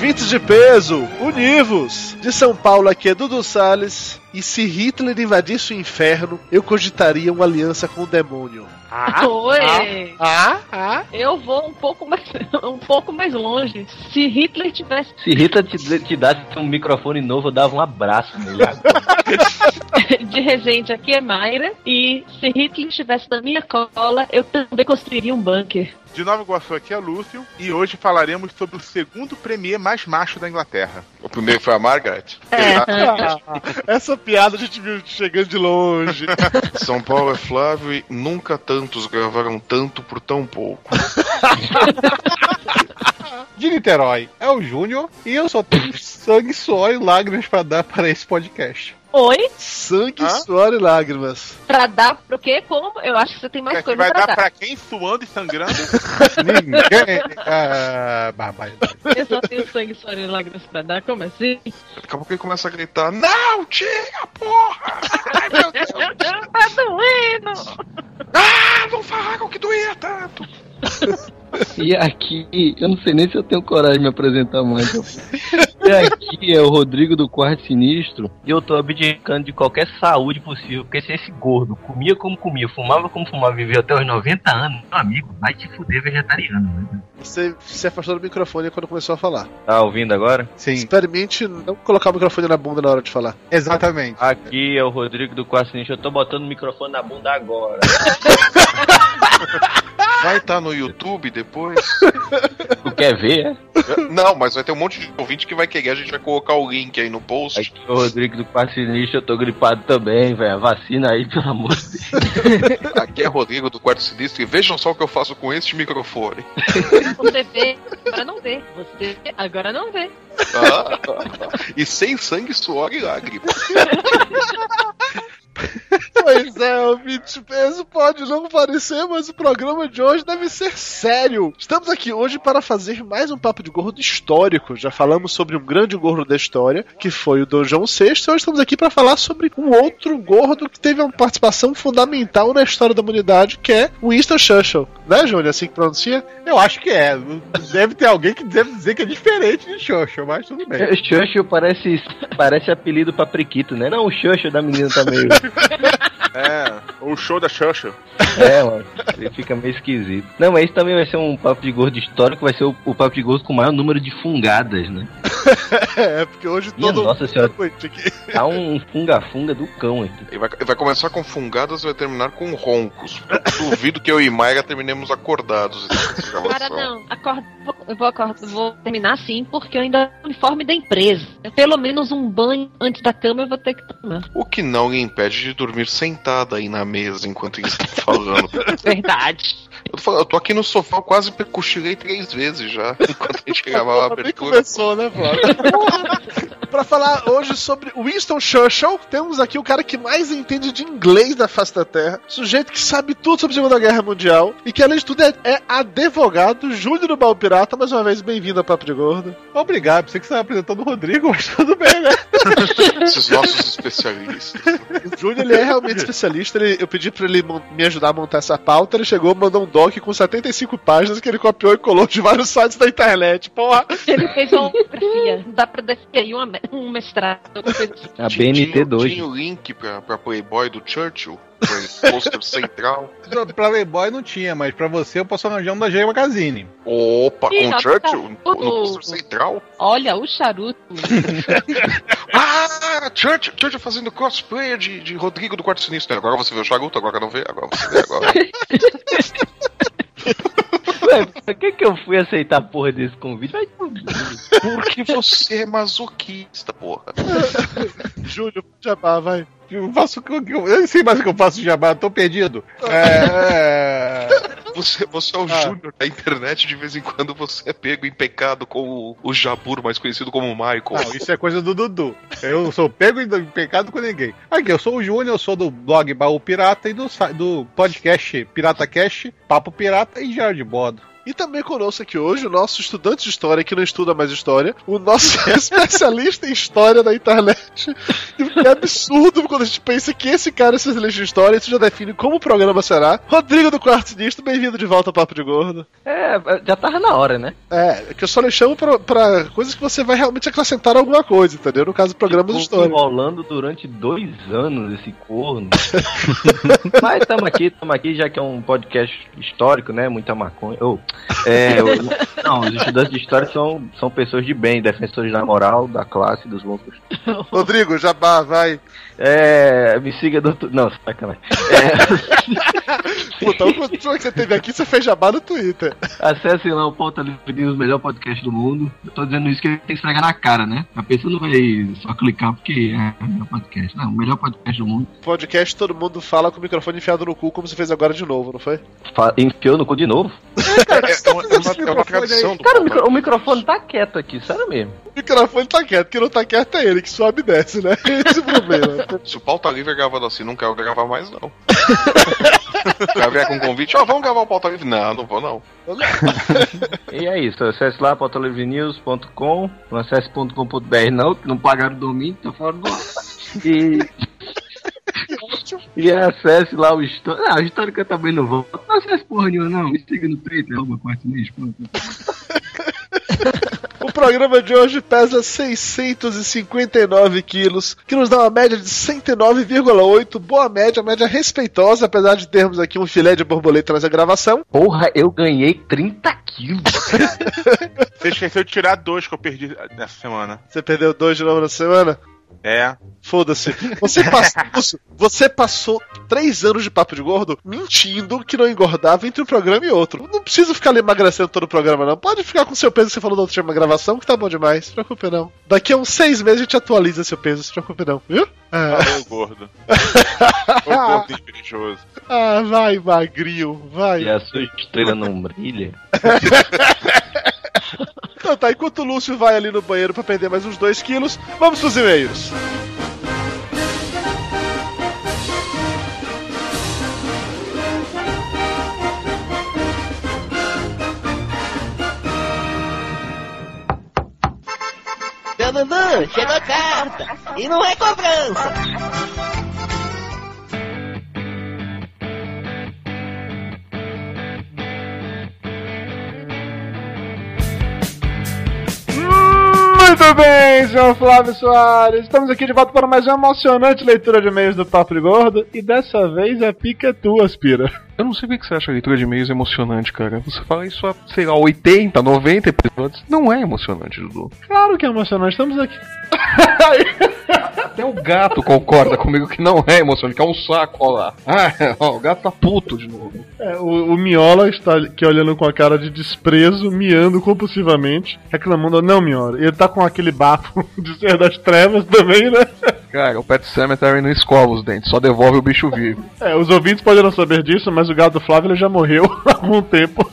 Ouvintes de peso, univos! De São Paulo aqui é Dudu Salles. E se Hitler invadisse o inferno, eu cogitaria uma aliança com o demônio. Ah, Oi! Ah, ah. Eu vou um pouco mais, um pouco mais longe. Se Hitler tivesse. Se Hitler te, te desse um microfone novo, eu dava um abraço nele. de Resende, aqui é Mayra. E se Hitler estivesse na minha cola, eu também construiria um bunker. De Nova Iguaçu aqui é Lúcio e hoje falaremos sobre o segundo premier mais macho da Inglaterra. O primeiro foi a Margaret. É. Essa piada a gente viu chegando de longe. São Paulo é Flávio e nunca tantos gravaram tanto por tão pouco. De Niterói é o Júnior e eu só tenho sangue, suor e lágrimas para dar para esse podcast. Oi? Sangue, suor e lágrimas. Pra dar pro quê? Como? Eu acho que você tem mais É que coisa vai pra dar dar. pra quem suando e sangrando? Ninguém. Ah, barbaridade. Eu só tenho sangue, suor e lágrimas pra dar. Como assim? Daqui a pouco ele começa a gritar: Não, tira, porra! Ai, meu Deus! tá doendo! Ah, não falaram que doía tanto! E aqui, eu não sei nem se eu tenho coragem de me apresentar mais. E aqui é o Rodrigo do Quarto Sinistro. E eu tô abdicando de qualquer saúde possível. Porque se esse gordo comia como comia, fumava como fumava, viveu até os 90 anos, meu amigo, vai te fuder vegetariano. Né? Você se afastou do microfone quando começou a falar. Tá ouvindo agora? Sim, Experimente não colocar o microfone na bunda na hora de falar. exatamente. Aqui é o Rodrigo do Quarto Sinistro. Eu tô botando o microfone na bunda agora. Vai estar no YouTube depois? Tu quer ver, é? Não, mas vai ter um monte de ouvinte que vai querer. A gente vai colocar o link aí no post. Aqui é o Rodrigo do Quarto Sinistro. Eu tô gripado também, velho. Vacina aí, pelo amor de Deus. Aqui é Rodrigo do Quarto Sinistro e vejam só o que eu faço com este microfone. Você vê, agora não vê. Você agora não vê. Ah, e sem sangue, suor e lágrimas. Pois é, ouvinte de peso pode não parecer, mas o programa de hoje deve ser sério. Estamos aqui hoje para fazer mais um papo de gordo histórico. Já falamos sobre um grande gordo da história, que foi o Dom João VI, e hoje estamos aqui para falar sobre um outro gordo que teve uma participação fundamental na história da humanidade, que é Winston Churchill. Né, Júnior? Assim que pronuncia? Eu acho que é. Deve ter alguém que deve dizer que é diferente de Xoxo, mas tudo bem. Xuxo parece, parece apelido pra Priquito, né? Não, o Xuxo da menina tá meio. É, o show da Xuxa. É, mano. Ele fica meio esquisito. Não, mas esse também vai ser um papo de gordo histórico, vai ser o, o papo de gordo com o maior número de fungadas, né? é, porque hoje Minha todo nossa senhora. Aqui. Tá um funga-funga do cão aqui. Ele vai, ele vai começar com fungadas e vai terminar com roncos. Eu duvido que eu e Mayra terminemos acordados. Cara, não. Acorda, vou- eu vou, acordar, vou terminar assim, porque eu ainda tenho o uniforme da empresa. Pelo menos um banho antes da cama eu vou ter que tomar. O que não lhe impede de dormir sentada aí na mesa enquanto eles estão falando. Verdade. Eu tô, falando, eu tô aqui no sofá, eu quase cochilei três vezes já, enquanto a gente gravava a abertura. começou, né, Flávio? pra falar hoje sobre Winston Churchill, temos aqui o cara que mais entende de inglês da face da Terra, sujeito que sabe tudo sobre a Segunda Guerra Mundial e que, além de tudo, é, é advogado, Júnior do Baú Pirata. Mais uma vez, bem-vindo ao Papo de Gordo. Obrigado, pensei que você estava apresentando o Rodrigo, mas tudo bem, né? Esses nossos especialistas. O Júnior, ele é realmente especialista. ele- eu pedi pra ele me ajudar a montar essa pauta. Ele chegou, mandou um doc com 75 páginas que ele copiou e colou de vários sites da internet. Porra! Ele fez uma monografia. Dá pra definir aí uma um mestrado. A Tinha- BNT2. Tinha o link pra, pra Playboy do Churchill, pôster central. Pra Playboy não tinha, mas pra você eu posso arranjar um da G Magazine. Opa, Ih, com o Churchill tá- no pôster central? Olha, o charuto. Ah, Churchill, Churchill fazendo cosplay de, de Rodrigo do Quarto Sinistro. Agora você vê o charuto, agora não vê, agora você vê, agora. Ué, por que, que eu fui aceitar a porra desse convite? Vai por Porque você é masoquista, porra. Júnior, jabá, vai. Eu faço eu, eu nem sei mais o que eu faço de jabá, tô perdido. É, Você, você é o Ah. Júnior da internet, de vez em quando você é pego em pecado com o, o Jabur, mais conhecido como Michael. Não, isso é coisa do Dudu. Eu sou pego em pecado com ninguém. Aqui, eu sou o Júnior, eu sou do blog Baú Pirata e do, do podcast Pirata Cast, Papo Pirata e Diário de Bordo. E também conosco aqui hoje o nosso estudante de história, que não estuda mais história, o nosso especialista em história da internet. E é absurdo quando a gente pensa que esse cara é especialista em história, isso já define como o programa será. Rodrigo do Quarto Sinistro, bem-vindo de volta ao Papo de Gordo. É, já tava na hora, né? É, que eu só lhe chamo pra, pra coisas que você vai realmente acrescentar alguma coisa, entendeu? No caso, programas de história. enrolando durante dois anos esse corno. Mas estamos aqui, estamos aqui, já que é um podcast histórico, né? Muita maconha. Oh, é, o- não, os estudantes de história são, são pessoas de bem, defensores da moral, da classe, dos costumes. Rodrigo, jabá, vai. É, me siga do. tu- Não, sacanagem. É, Puta, a última pessoa que você teve aqui, você fez jabá no Twitter. acessem lá o Pauta Livre News, o melhor podcast do mundo. Eu tô dizendo isso que tem que esfregar na cara, né? A pessoa não vai só clicar porque é o melhor podcast. Não, o melhor podcast do mundo. Podcast, todo mundo fala com o microfone enfiado no cu, como você fez agora de novo, não foi? Fa- Enfiou no cu de novo? É, uma, é uma- é uma tradição do Cara, o, microfone tá quieto aqui, sério mesmo. O microfone tá quieto, quem não tá quieto é ele, que sobe e desce, né? Esse é o problema. Se o Pauta Livre é gravado assim, não quero gravar mais, não. o cara vier com um convite, ó, vamos gravar o Pauta Livre. Não, não vou, não. E é isso, acesse lá pautalivrenews.com, não acesse .com.br não, que não pagaram o domínio, tá fora do ar. E... E acesse lá o Histórica. Ah, o Histórica também não vou. Não acesse porra nenhuma, não. Me siga no Twitter, arroba mês, pronto. O programa de hoje pesa 659 quilos, que nos dá uma média de 109,8. Boa média, média respeitosa, apesar de termos aqui um filé de borboleta nessa gravação. Porra, eu ganhei 30 quilos. Você esqueceu de tirar dois que eu perdi nessa semana. Você perdeu dois de novo na semana? É. Foda-se. Você passou, você passou três anos de papo de gordo mentindo que não engordava entre um programa e outro. Não precisa ficar ali emagrecendo todo o programa, não. Pode ficar com seu peso que você falou da última gravação, que tá bom demais. Se preocupe, não. Daqui a uns seis meses a gente atualiza seu peso, se preocupe, não. Viu? Ah, Ô gordo. Ô gordo invejoso. ah, vai, magrinho, vai. E a sua estrela não brilha. Então tá, enquanto o Lúcio vai ali no banheiro pra perder mais uns 2 quilos, vamos pros e-mails. Chegou a carta. E não é cobrança. Muito bem, senhor Flávio Soares. Estamos aqui de volta para mais uma emocionante leitura de e-mails do Papo de Gordo. E dessa vez a pica é tua, Aspira. Eu não sei por que você acha a leitura de e-mails emocionante, cara. Você fala isso há, sei lá, 80, 90 episódios. Não é emocionante, Dudu. Claro que é emocionante, estamos aqui. Até o gato concorda comigo que não é emocionante, que é um saco, ó lá. Ah, ó, o gato tá puto de novo. É, o, o Miola está aqui olhando com a cara de desprezo, miando compulsivamente, reclamando, não, Miola. Ele tá com aquele bafo de ser das trevas também, né? Cara, o Pet Cemetery não escova os dentes, só devolve o bicho vivo. É, os ouvintes podem não saber disso, mas o gato do Flávio ele já morreu há algum tempo.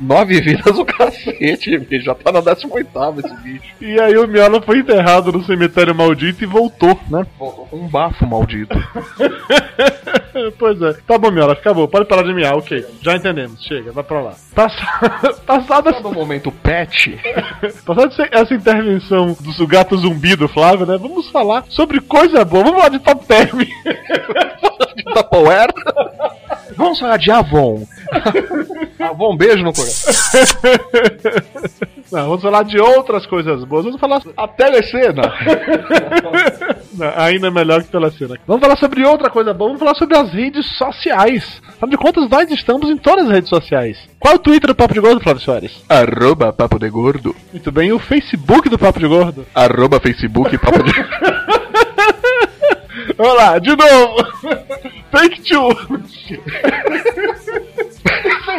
Nove vidas o cacete, bicho. Já tá na 18 esse bicho. E aí o Miola foi enterrado no cemitério maldito e voltou, né? Um bafo maldito. pois é. Tá bom, Miola, acabou. Pode parar de miar, ok. Já entendemos. Chega, vai pra lá. Passa... Passada Sabe o momento pet? Passada essa- intervenção do do gato zumbi do Flávio, né? Vamos falar sobre coisa boa. Vamos falar de top term. de Tupperware? Vamos falar de Avon. Avon, beijo no coração. Não, vamos falar de outras coisas boas. Vamos falar A telecena. Não, ainda melhor que telecena. Vamos falar sobre outra coisa boa. Vamos falar sobre as redes sociais. Afinal de contas, nós estamos em todas as redes sociais. Qual é o Twitter do Papo de Gordo, Flávio Soares? Arroba Papo de Gordo. Muito bem. E o Facebook do Papo de Gordo? Arroba Facebook Papo de Vamos lá, de novo. Take two. Sei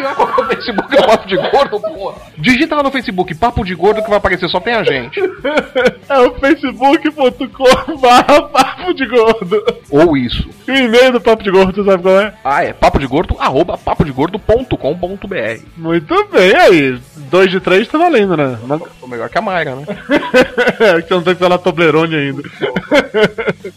lá qual é o Facebook é Papo de Gordo, porra. Digita lá no Facebook Papo de Gordo que vai aparecer, só tem a gente. É o facebook.com barra papo Papo de Gordo. Ou isso. E o e-mail do Papo de Gordo, tu sabe qual é? Ah, é papo de gordo, arroba papodegordo.com.br. Muito bem, aí. Dois de três tá valendo, né? Mas... Tô melhor que a Mayra, né? É, que você não tem que falar Toblerone ainda.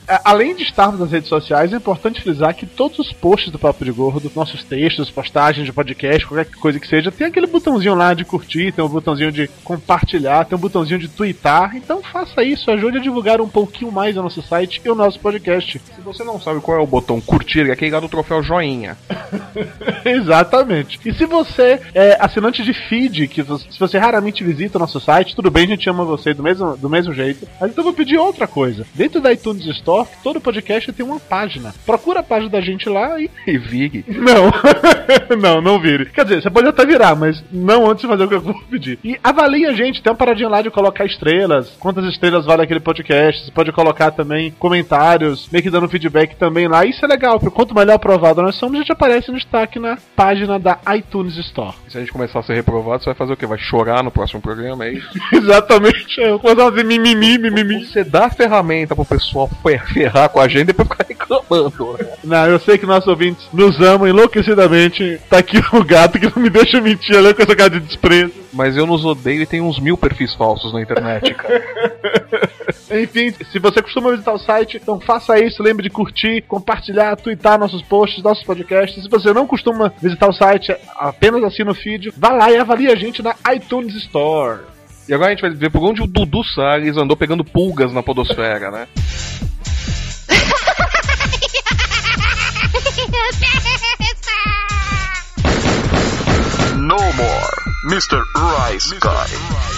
É, Além de estarmos nas redes sociais, é importante frisar que todos os posts do Papo de Gordo, nossos textos, postagens de podcast, qualquer coisa que seja, tem aquele botãozinho lá de curtir, tem um botãozinho de compartilhar, tem um botãozinho de twittar. Então faça isso, ajude a divulgar um pouquinho mais o nosso site e o nosso podcast. Se você não sabe qual é o botão curtir, é aquele lá do troféu joinha. Exatamente. E se você é assinante de feed, que se você raramente visita o nosso site, tudo bem, a gente ama você do mesmo, do mesmo jeito. Mas então eu vou pedir outra coisa. Dentro da iTunes Store, todo podcast tem uma página. Procura a página da gente lá e. E vire. Não, não, não vire. Quer dizer, você pode até virar, mas não antes de fazer o que eu vou pedir. E avalie a gente, tem uma paradinha lá de colocar estrelas, quantas estrelas vale aquele podcast. Você pode colocar também comentários, meio que dando feedback também lá. Isso é legal, porque quanto melhor aprovado nós somos, a gente aparece no destaque na página da iTunes Store. Se a gente começar a ser reprovado, você vai fazer o quê? Vai chorar no próximo programa, é isso? Exatamente, eu vou fazer mimimi, mimimi. Você dá a ferramenta pro pessoal fer- ferrar com a gente e depois ficar reclamando. né? Não, eu sei que nossos ouvintes nos amam enlouquecidamente. Tá aqui o gato que não me deixa mentir, olha com essa cara de desprezo. Mas eu nos odeio e tem uns mil perfis falsos na internet, cara. Enfim, se você costuma visitar o site, então faça isso, lembre de curtir, compartilhar, twittar nossos posts, nossos podcasts. Se você não costuma visitar o site, apenas assina o feed, vá lá e avalie a gente na iTunes Store. E agora a gente vai ver por onde o Dudu Salles andou pegando pulgas na podosfera, né? Mr. Rice Guy.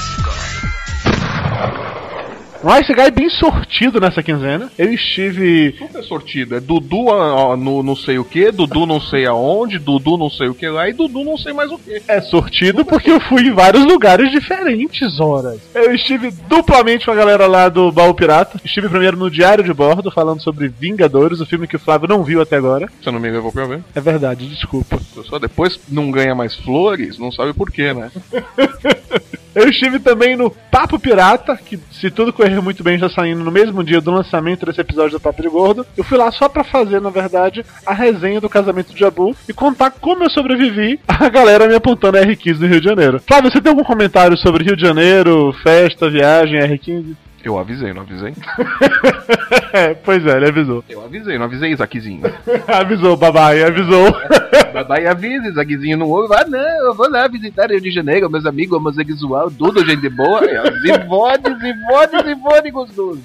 Um Ice Guy bem sortido nessa quinzena. Eu estive. Super sortido. É Dudu no não sei o que, Dudu não sei aonde, Dudu não sei o que lá e Dudu não sei mais o que. É sortido porque eu fui em vários lugares diferentes, horas. Eu estive duplamente com a galera lá do Baú Pirata. Estive primeiro no Diário de Bordo, falando sobre Vingadores, o filme que o Flávio não viu até agora. Você não me levou pra ver? É verdade, desculpa. Só depois não ganha mais flores, não sabe por quê, né? Eu estive também no Papo Pirata, que se tudo correr muito bem, já saindo no mesmo dia do lançamento desse episódio do Papo de Gordo. Eu fui lá só pra fazer, na verdade, a resenha do casamento de Jabu e contar como eu sobrevivi a galera me apontando R15 no Rio de Janeiro. Flávio, você tem algum comentário sobre Rio de Janeiro, festa, viagem, R15? Eu avisei, não avisei? É, pois é, ele avisou. Eu avisei, não avisei, Isaquizinho. avisou, babai, avisou. Babai avisa, Isaquizinho não ouve. Ah, não, eu vou lá visitar Rio de Janeiro, meus amigos homossexual, tudo gente boa. Zivode, zivode, zivode gostoso.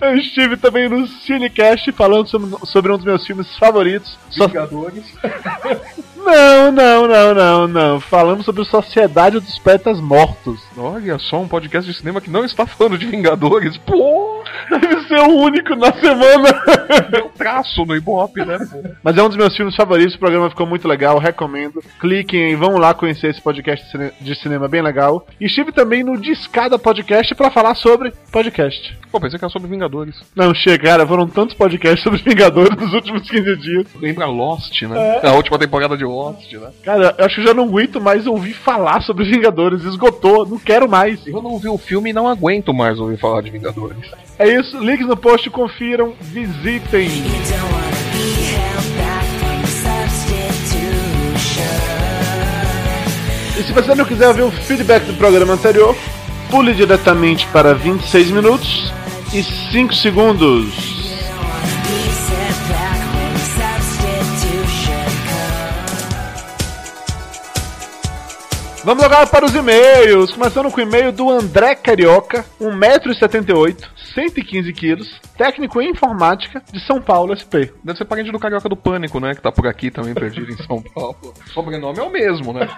Eu estive também no Cinecast falando sobre, sobre um dos meus filmes favoritos. Só- Vingadores. Não, não, não, não, não. Falamos sobre Sociedade dos Poetas Mortos. Olha só, um podcast de cinema que não está falando de Vingadores. Pô, Deve ser o único na semana. deu traço no Ibope, né? Mas é um dos meus filmes favoritos, o programa ficou muito legal, recomendo. Cliquem e vão lá conhecer esse podcast de cine- de cinema bem legal. E estive também no Discada Podcast pra falar sobre podcast. Pô, pensei que era sobre Vingadores. Não, chega, cara, foram tantos podcasts sobre Vingadores nos últimos 15 dias. Lembra Lost, né? A última temporada de Lost, né? Cara, eu acho que eu já não aguento mais ouvir falar sobre Vingadores. Esgotou, não quero mais. Eu não vi o filme e não aguento mais ouvir falar de Vingadores. É isso, links no post, confiram, visitem. E se você não quiser ouvir o feedback do programa anterior, pule diretamente para 26 minutos e 5 segundos. Vamos agora para os e-mails, começando com o e-mail do André Carioca, 1,78m, 115kg, técnico em informática de São Paulo SP. Deve ser parente do Carioca do Pânico, né? Que tá por aqui também, perdido em São Paulo. Sobrenome é o mesmo, né?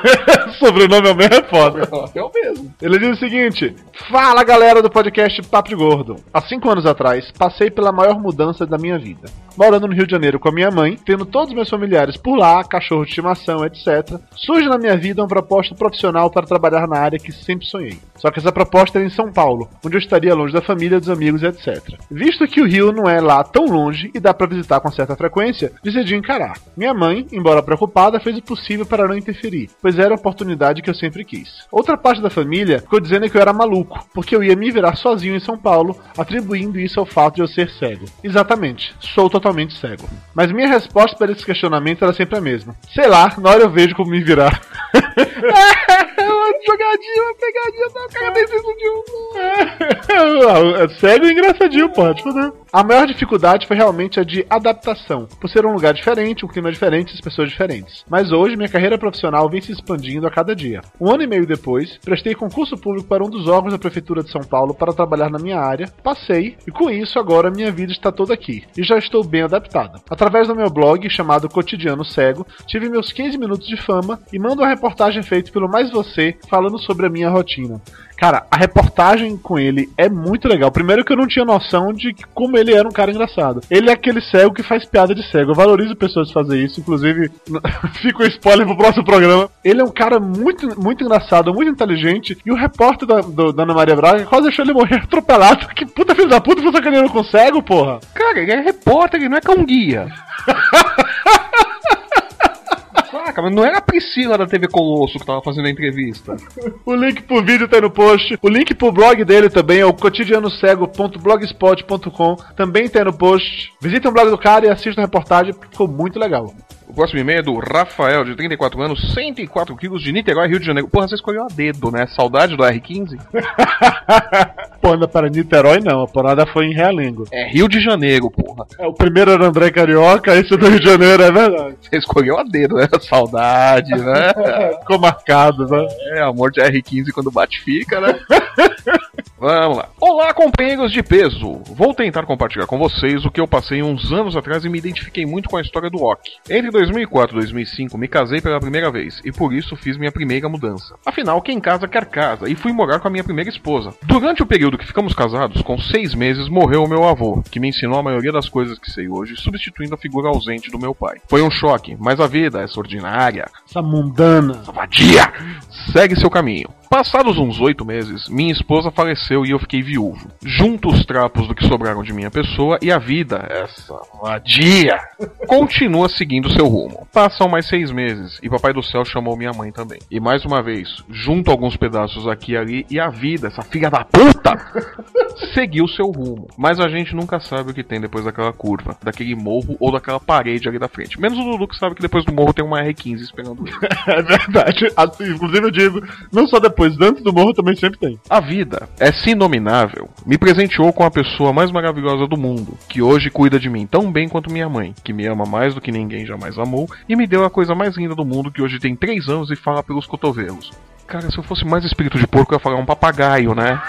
Sobrenome é o mesmo, é foda. É o mesmo. Ele diz o seguinte: Fala galera do podcast Papo de Gordo. Há cinco anos atrás, passei pela maior mudança da minha vida. Morando no Rio de Janeiro com a minha mãe, tendo todos os meus familiares por lá, cachorro de estimação, etc., surge na minha vida uma proposta profissional para trabalhar na área que sempre sonhei. Só que essa proposta era em São Paulo, onde eu estaria longe da família, dos amigos etc. Visto que o Rio não é lá tão longe e dá pra visitar com certa frequência, decidi encarar. Minha mãe, embora preocupada, fez o possível para não interferir, pois era a oportunidade que eu sempre quis. Outra parte da família ficou dizendo que eu era maluco, porque eu ia me virar sozinho em São Paulo, atribuindo isso ao fato de eu ser cego. Exatamente, sou totalmente cego. Mas minha resposta para esse questionamento era sempre a mesma. Sei lá, na hora eu vejo como me virar. jogadinha, uma pegadinha, tá? Cara nem decidiu. É cego e engraçadinho, pô. Tipo, né? A maior dificuldade foi realmente a de adaptação, por ser um lugar diferente, um clima diferente as pessoas diferentes. Mas hoje minha carreira profissional vem se expandindo a cada dia. Um ano e meio depois, prestei concurso público para um dos órgãos da Prefeitura de São Paulo para trabalhar na minha área, passei e com isso agora minha vida está toda aqui e já estou bem adaptada. Através do meu blog chamado Cotidiano Cego, tive meus 15 minutos de fama e mando uma reportagem feita pelo Mais Você falando sobre a minha rotina. Cara, a reportagem com ele é muito legal. Primeiro que eu não tinha noção de que, como ele era um cara engraçado. Ele é aquele cego que faz piada de cego. Eu valorizo pessoas fazer isso. Inclusive, fica o spoiler pro próximo programa. Ele é um cara muito, muito engraçado, muito inteligente. E o repórter da, do, da Ana Maria Braga quase deixou ele morrer atropelado. Que puta filho da puta, você sacaneando com cego, porra? Cara, ele é repórter, ele não é cão guia. Mas não era a Priscila da TV Colosso que tava fazendo a entrevista. O link pro vídeo tá no post. O link pro blog dele também é o cotidianocego.blogspot.com. Também tá no post. Visita o blog do cara e assista a reportagem, ficou muito legal. O próximo e-mail é do Rafael, de 34 anos, 104 quilos, de Niterói, Rio de Janeiro. Porra, você escolheu a dedo, né? Saudade do R15? Pô, anda para Niterói não, a parada foi em Realengo. É Rio de Janeiro, porra. É, o primeiro era André Carioca, esse é do Rio de Janeiro, é verdade. Você escolheu a dedo, né? Saudade, né? Ficou marcado, né? É, amor de R15 quando bate fica, né? Vamos lá. Olá, companheiros de peso! Vou tentar compartilhar com vocês o que eu passei uns anos atrás e me identifiquei muito com a história do Ok. Entre 2004 e 2005 me casei pela primeira vez e por isso fiz minha primeira mudança. Afinal, quem casa quer casa e fui morar com a minha primeira esposa. Durante o período que ficamos casados, com seis meses, morreu o meu avô, que me ensinou a maioria das coisas que sei hoje, substituindo a figura ausente do meu pai. Foi um choque, mas a vida, essa ordinária, Essa mundana. essa vadia, segue seu caminho. Passados uns oito meses, minha esposa faleceu e eu fiquei viúvo. Junto os trapos do que sobraram de minha pessoa e a vida, essa vadia, continua seguindo seu rumo. Passam mais seis meses e Papai do Céu chamou minha mãe também. E mais uma vez, junto alguns pedaços aqui e ali, e a vida, essa filha da puta, seguiu seu rumo. Mas a gente nunca sabe o que tem depois daquela curva, daquele morro ou daquela parede ali da frente. Menos o Dudu que sabe que depois do morro tem uma R15 esperando ele. É verdade. Assim, inclusive eu digo, não só depois, antes do morro também sempre tem. A vida, essa inominável, me presenteou com a pessoa mais maravilhosa do mundo, que hoje cuida de mim tão bem quanto minha mãe, que me ama mais do que ninguém jamais amou, e me deu a coisa mais linda do mundo, que hoje tem três anos e fala pelos cotovelos. Cara, se eu fosse mais espírito de porco, eu ia falar um papagaio, né?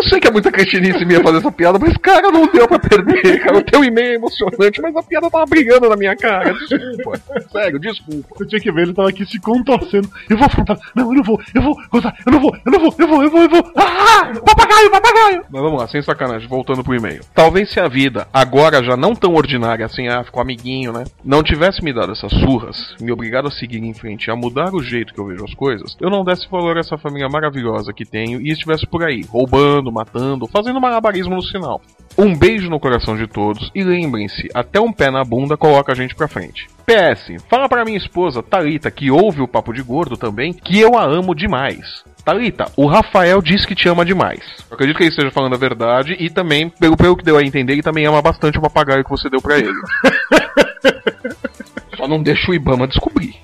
Eu sei que é muita cretinice minha fazer essa piada, mas, cara, não deu pra perder, cara. O teu e-mail é emocionante, mas a piada tava brigando na minha cara. Desculpa. Sério, desculpa. Eu tinha que ver, ele tava aqui se contorcendo. Eu vou afrontar. Não, eu não vou, eu vou contar, eu não vou, eu não vou, eu vou, eu vou, eu vou. Ah! Papagaio, papagaio! Mas vamos lá, sem sacanagem, voltando pro e-mail. Talvez se a vida, agora já não tão ordinária assim, ah, ficou amiguinho, né? Não tivesse me dado essas surras, me obrigado a seguir em frente, a mudar o jeito que eu vejo as coisas, eu não desse valor a essa família maravilhosa que tenho e estivesse por aí, roubando, matando, fazendo malabarismo no sinal. Um beijo no coração de todos e lembrem-se, até um pé na bunda coloca a gente pra frente. PS, fala pra minha esposa, Thalita, que ouve o Papo de Gordo também, que eu a amo demais. Thalita, o Rafael diz que te ama demais. Eu acredito que ele esteja falando a verdade e também, pelo, pelo que deu a entender, ele também ama bastante o papagaio que você deu pra ele. Só não deixa o Ibama descobrir.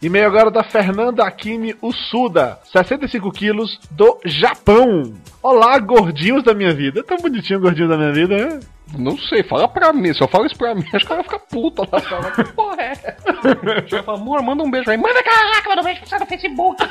E-mail agora da Fernanda Akimi Usuda, 65 quilos, do Japão. Olá, gordinhos da minha vida. Tão bonitinho gordinho da minha vida, né? Não sei, fala pra mim. Se eu falo isso pra mim, acho que ela vai ficar puta lá. Fala, que porra é? Fala, amor, manda um beijo aí. Manda caraca, manda um beijo pra você no Facebook.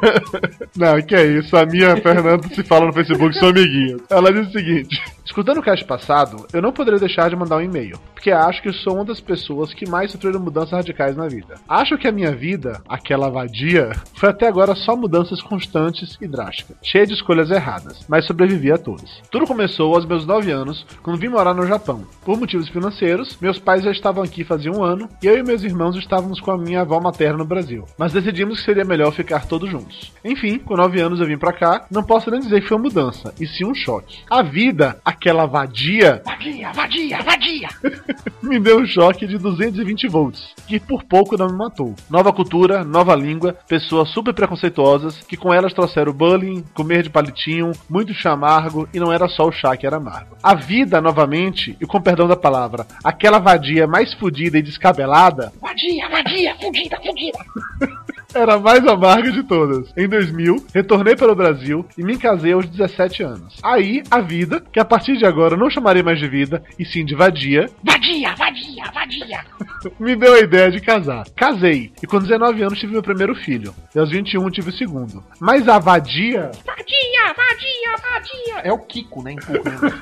Não, que é isso. A minha Fernanda se fala no Facebook, são amiguinhos. Ela diz o seguinte: Escutando o cast passado, eu não poderia deixar de mandar um e-mail, porque acho que sou uma das pessoas que mais sofreram mudanças radicais na vida. Acho que a minha vida, aquela vadia, foi até agora só mudanças constantes e drásticas, cheia de escolhas erradas, mas sobrevivi a todas. Tudo começou aos meus 9 anos, quando vim morar no Japão. Por motivos financeiros, meus pais já estavam aqui fazia um ano e eu e meus irmãos estávamos com a minha avó materna no Brasil. Mas decidimos que seria melhor ficar todos juntos. Enfim, com nove anos eu vim pra cá, não posso nem dizer que foi uma mudança, e sim um choque. A vida, aquela vadia, Vadia, vadia, vadia. me deu um choque de 220 volts, que por pouco não me matou. Nova cultura, nova língua, pessoas super preconceituosas, que com elas trouxeram bullying, comer de palitinho, muito chá amargo, e não era só o chá que era amargo. A vida, novamente, e com perdão da palavra, aquela vadia mais fodida e descabelada, Vadia, vadia, fudida, fudida. era a mais amarga de todas. Em 2000, retornei para o Brasil e me casei aos 17 anos. Aí, a vida, que a partir de agora eu não chamarei mais de vida, e sim de vadia, Vadia, vadia, vadia. me deu a ideia de casar. Casei, e com 19 anos tive meu primeiro filho. E aos 21 tive o segundo. Mas a vadia. Vadia, vadia, vadia. É o Kiko, né?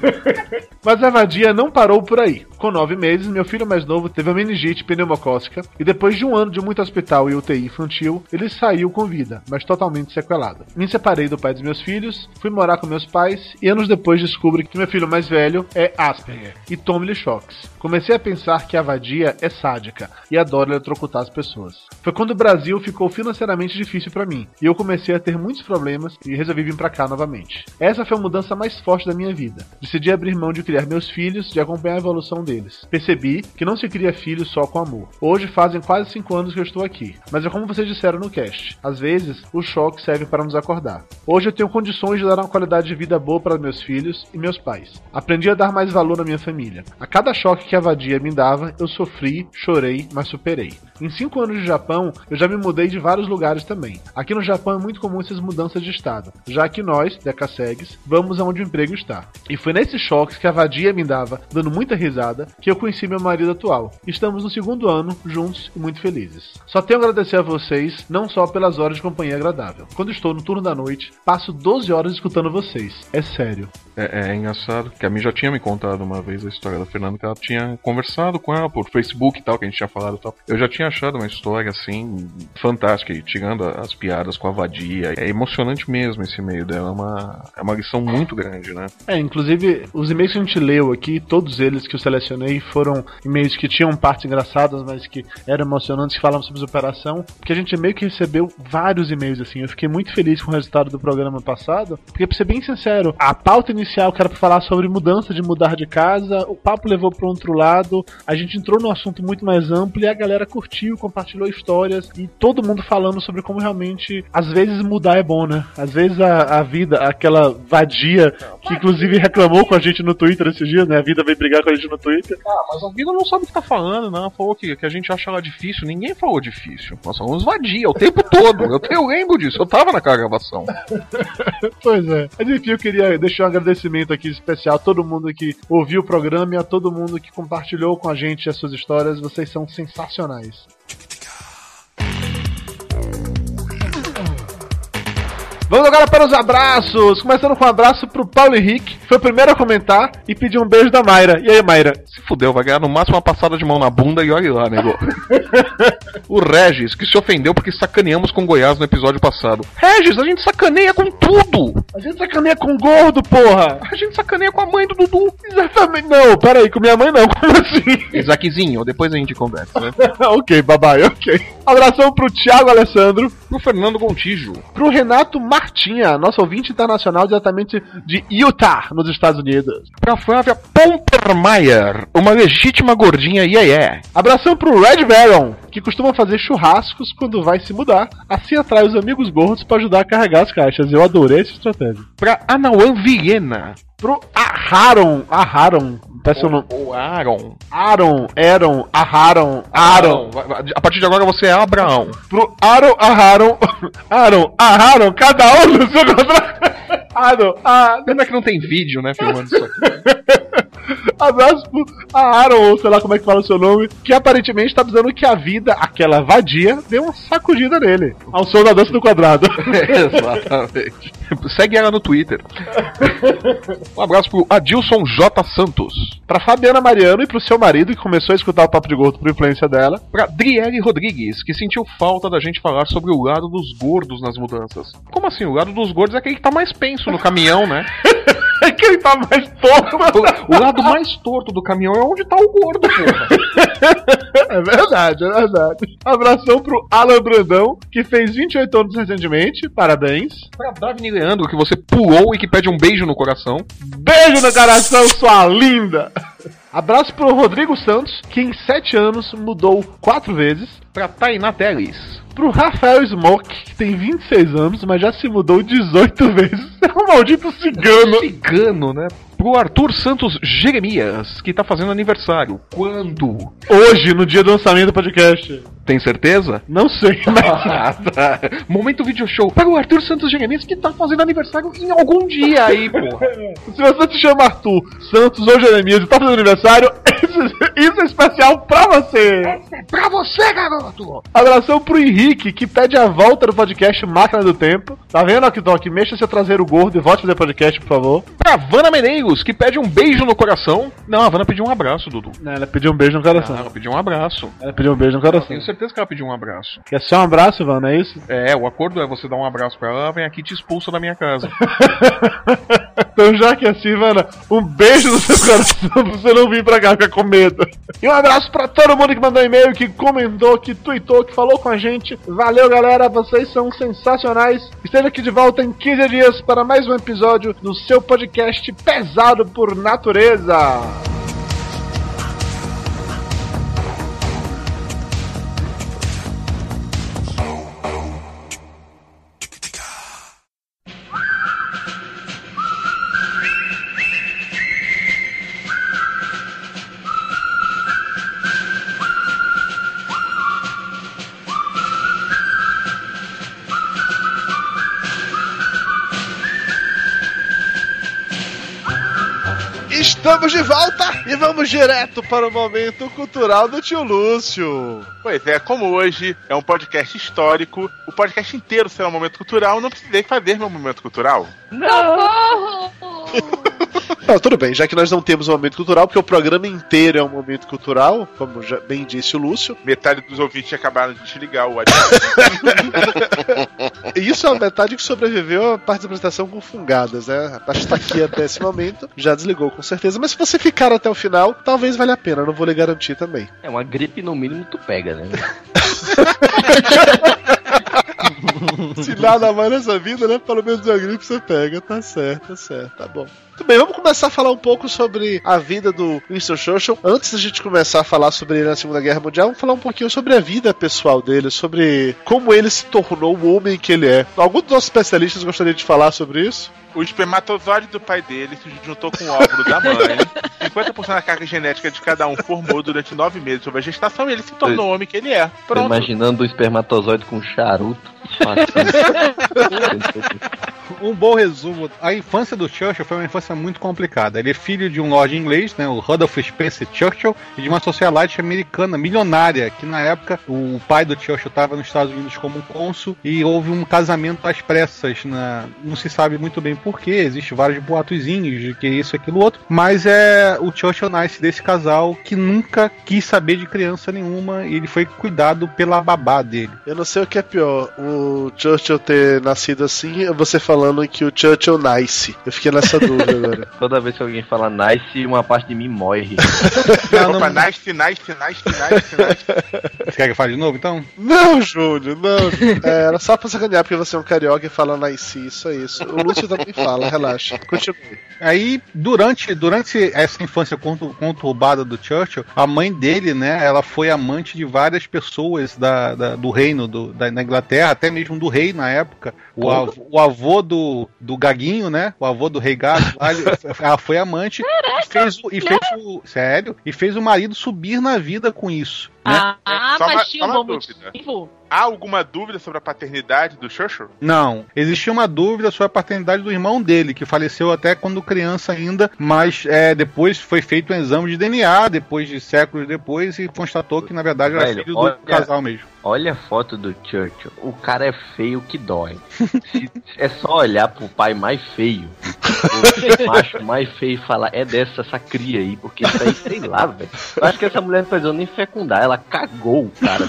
Mas a vadia não parou por aí. Com nove meses, meu filho mais novo teve a meningite pneumocócica e depois de um ano de muito hospital e UTI infantil, ele saiu com vida, mas totalmente sequelado. Me separei do pai dos meus filhos, fui morar com meus pais e anos depois descubro que meu filho mais velho é Asperger e tomo-lhe choques. Comecei a pensar que a vadia é sádica e adora eletrocutar as pessoas. Foi quando o Brasil ficou financeiramente difícil pra mim e eu comecei a ter muitos problemas e resolvi vir pra cá novamente. Essa foi a mudança mais forte da minha vida. Decidi abrir mão de criar meus filhos, de acompanhar a evolução deles. Percebi que não se cria filhos só com amor. Hoje fazem quase 5 anos que eu estou aqui, mas é como vocês disseram no cast. Às vezes, o choque serve para nos acordar. Hoje eu tenho condições de dar uma qualidade de vida boa para meus filhos e meus pais. Aprendi a dar mais valor à minha família. A cada choque que a vadia me dava, eu sofri, chorei, mas superei. Em 5 anos de Japão, eu já me mudei de vários lugares também. Aqui no Japão é muito comum essas mudanças de estado, já que nós, Decasegs, vamos aonde o emprego está. E foi nesses choques que a vadia me dava, dando muita risada, que eu conheci meu marido atual. Estamos no segundo ano, juntos e muito felizes. Só tenho a agradecer a vocês, não só pelas horas de companhia agradável. Quando estou no turno da noite, passo 12 horas escutando vocês. É sério. É, é engraçado, que a mim já tinha me contado uma vez a história da Fernanda, que ela tinha conversado com ela por Facebook e tal, que a gente tinha falado e tal. Eu já tinha achado uma história, assim, fantástica, e tirando as piadas com a vadia. É emocionante mesmo esse meio dela, é uma, é uma lição muito grande, né? É, inclusive, os e-mails que a gente leu aqui, todos eles que eu selecionei foram e-mails que tinham partes engraçadas, mas que eram emocionantes, que falavam sobre superação, porque a gente meio que recebeu vários e-mails, assim. Eu fiquei muito feliz com o resultado do programa passado, porque, pra ser bem sincero, a pauta inicial que era pra falar sobre mudança de mudar de casa, o papo levou para outro lado, a gente entrou num assunto muito mais amplo e a galera curtiu, compartilhou histórias e todo mundo falando sobre como realmente, às vezes, mudar é bom, né? Às vezes a, a vida, aquela vadia, que inclusive reclamou com a gente no Twitter esses dias, né? A vida veio brigar com a gente no Twitter. Ah, mas a vida não sabe o que tá falando, não. Falou que, que a gente acha ela difícil. Ninguém falou difícil. Nós falamos vadia o tempo todo. Eu, eu lembro disso. Eu tava naquela gravação. Pois é. Mas enfim, eu queria deixar um agradecimento aqui especial a todo mundo que ouviu o programa e a todo mundo que compartilhou com a gente as suas histórias. Vocês são sensacionais. Vamos agora para os abraços. Começando com um abraço pro Paulo Henrique, que foi o primeiro a comentar e pediu um beijo da Mayra. E aí, Mayra? Se fudeu, vai ganhar no máximo uma passada de mão na bunda e olha lá, nego. o Regis, que se ofendeu porque sacaneamos com Goiás no episódio passado. Regis, a gente sacaneia com tudo! A gente sacaneia com gordo, porra! A gente sacaneia com a mãe do Dudu. Exatamente. Não, peraí, com minha mãe não. Como assim? Isaquezinho, depois a gente conversa, né? ok, babai, ok. Abração pro Thiago Alessandro, Pro Fernando Gontijo. pro Renato Martinha, nosso ouvinte internacional diretamente de Utah, nos Estados Unidos. Pra Flávia Pompermayer, uma legítima gordinha iê iê. Abração pro Red Baron, que costuma fazer churrascos quando vai se mudar. Assim atrai os amigos gordos pra ajudar a carregar as caixas. Eu adorei essa estratégia. Pra Anauan Viena. Pro Aharon, Aharon, peço o nome. O Aaron. Aaron, Aaron, Aharon, Aaron. A partir de agora você é Abraão. Pro Aaron, Aharon, Aaron, Aharon, cada um no seu contrato. Aaron, ah, Pena que não tem vídeo, né, filmando isso aqui. Abraço pro Aaron, ou sei lá como é que fala o seu nome, que aparentemente tá dizendo que a vida, aquela vadia, deu uma sacudida nele. Ao som da dança do quadrado. Exatamente. Segue ela no Twitter. Um abraço pro Adilson J. Santos. pra Fabiana Mariano e pro seu marido, que começou a escutar o Papo de Gordo por influência dela. Pra Driele Rodrigues, que sentiu falta da gente falar sobre o lado dos gordos nas mudanças. Como assim? O lado dos gordos é aquele que tá mais penso no caminhão, né? É que ele tá mais torto. O lado mais torto do caminhão é onde tá o gordo, porra. É verdade, é verdade. Abração pro Alan Brandão, que fez 28 anos recentemente. Parabéns. Pra Davine Leandro, que você pulou e que pede um beijo no coração. Beijo no coração, sua linda! Abraço pro Rodrigo Santos, que em 7 anos mudou 4 vezes. Pra Tainá Teles. Pro Rafael Smoke, que tem 26 anos, mas já se mudou 18 vezes. É um maldito cigano. Cigano, né? Pro Arthur Santos Jeremias, que tá fazendo aniversário. Quando? Hoje, no dia do lançamento do podcast. Tem certeza? Não sei, Ah, mas. tá. Momento video show. Para o Arthur Santos Jeremias, que tá fazendo aniversário em algum dia aí, porra. Se você se chama Arthur Santos ou Jeremias e tá fazendo aniversário, isso, isso é especial pra você! Pra você, garoto! Abração pro Henrique, que pede a volta do podcast Máquina do Tempo. Tá vendo, Akitoque? Mexa seu traseiro gordo e volte a fazer podcast, por favor. Pra Vanna Meneiros, que pede um beijo no coração. Não, a Vanna pediu um abraço, Dudu. Não, ela pediu um beijo no coração. Ah, ela pediu um abraço. Ela pediu um beijo no coração. Tenho certeza que ela pediu um abraço. Quer só um abraço, não é isso? É, o acordo é você dar um abraço pra ela, ela vem aqui e te expulsa da minha casa. Então, já que é assim, Ivana, um beijo no seu coração pra você não vir pra cá ficar com medo. E um abraço pra todo mundo que mandou e-mail, que comentou, que tweetou, que falou com a gente. Valeu, galera, vocês são sensacionais. Esteja aqui de volta em 15 dias para mais um episódio do seu podcast Pesado por Natureza. Estamos de volta e vamos direto para o momento cultural do tio Lúcio. Pois é, como hoje é um podcast histórico, o podcast inteiro será um momento cultural, não precisei fazer meu momento cultural. Socorro! Não, tudo bem, já que nós não temos um momento cultural, porque o programa inteiro é um momento cultural, como já bem disse o Lúcio. Metade dos ouvintes acabaram de desligar o WhatsApp. Isso é a metade que sobreviveu à parte da apresentação com fungadas, né? A gente tá aqui até esse momento, já desligou com certeza, mas se você ficar até o final, talvez valha a pena, não vou lhe garantir também. É uma gripe no mínimo tu pega, né? Se nada mais nessa vida, né? Pelo menos a gripe você pega, tá certo, tá certo, tá bom. Muito bem, vamos começar a falar um pouco sobre a vida do Winston Churchill. Antes da gente começar a falar sobre ele na Segunda Guerra Mundial, vamos falar um pouquinho sobre a vida pessoal dele, sobre como ele se tornou o homem que ele é. Algum dos nossos especialistas gostaria de falar sobre isso? O espermatozoide do pai dele se juntou com o óvulo da mãe. 50% da carga genética de cada um formou durante nove meses sobre a gestação e ele se tornou o homem que ele é. Tô Pronto. imaginando o espermatozoide com charuto. Um bom resumo. A infância do Churchill foi uma infância muito complicada. Ele é filho de um lord inglês, né, o Rudolph Spencer Churchill, e de uma socialite americana milionária, que na época o pai do Churchill estava nos Estados Unidos como cônsul e houve um casamento às pressas. Na... Não se sabe muito bem porquê, existem vários boatozinhos de que isso, aquilo, outro, mas é o Churchill nasce desse casal que nunca quis saber de criança nenhuma e ele foi cuidado pela babá dele. Eu não sei o que é pior, o Churchill ter nascido assim você falando que o Churchill nice. Eu fiquei nessa dúvida agora. Toda vez que alguém fala nice, uma parte de mim morre. Opa, nice, nice, nice, nice, nice. Você quer que eu fale de novo então? Não, Júlio, não. É, era só pra sacanear porque você é um carioca e fala nice, isso é isso. O Lúcio também fala, relaxa. Continue. Aí, durante, durante essa infância contu- conturbada do Churchill, a mãe dele, né, ela foi amante de várias pessoas da, da- do reino do, da, da Inglaterra, até mesmo do rei na época. O, av- o avô do, do Gaguinho, né, o avô do rei Gago, lá, ele- ela foi amante e fez, o, e fez o. Sério? E fez o marido subir na vida com isso. Né? Ah, Só uma- mas tinha só um bom dúvida. motivo. Há alguma dúvida sobre a paternidade do Churchill? Não, existia uma dúvida sobre a paternidade do irmão dele, que faleceu até quando criança ainda, mas é, depois foi feito um exame de DNA, depois de séculos depois, e constatou que na verdade era Velho, filho do olha- casal mesmo. Olha a foto do Churchill. O cara é feio que dói. Se- é só olhar pro pai mais feio. O macho mais feio e falar, é dessa essa cria aí, porque isso aí, sei lá, velho. Eu acho que essa mulher não precisou nem fecundar, ela cagou o cara.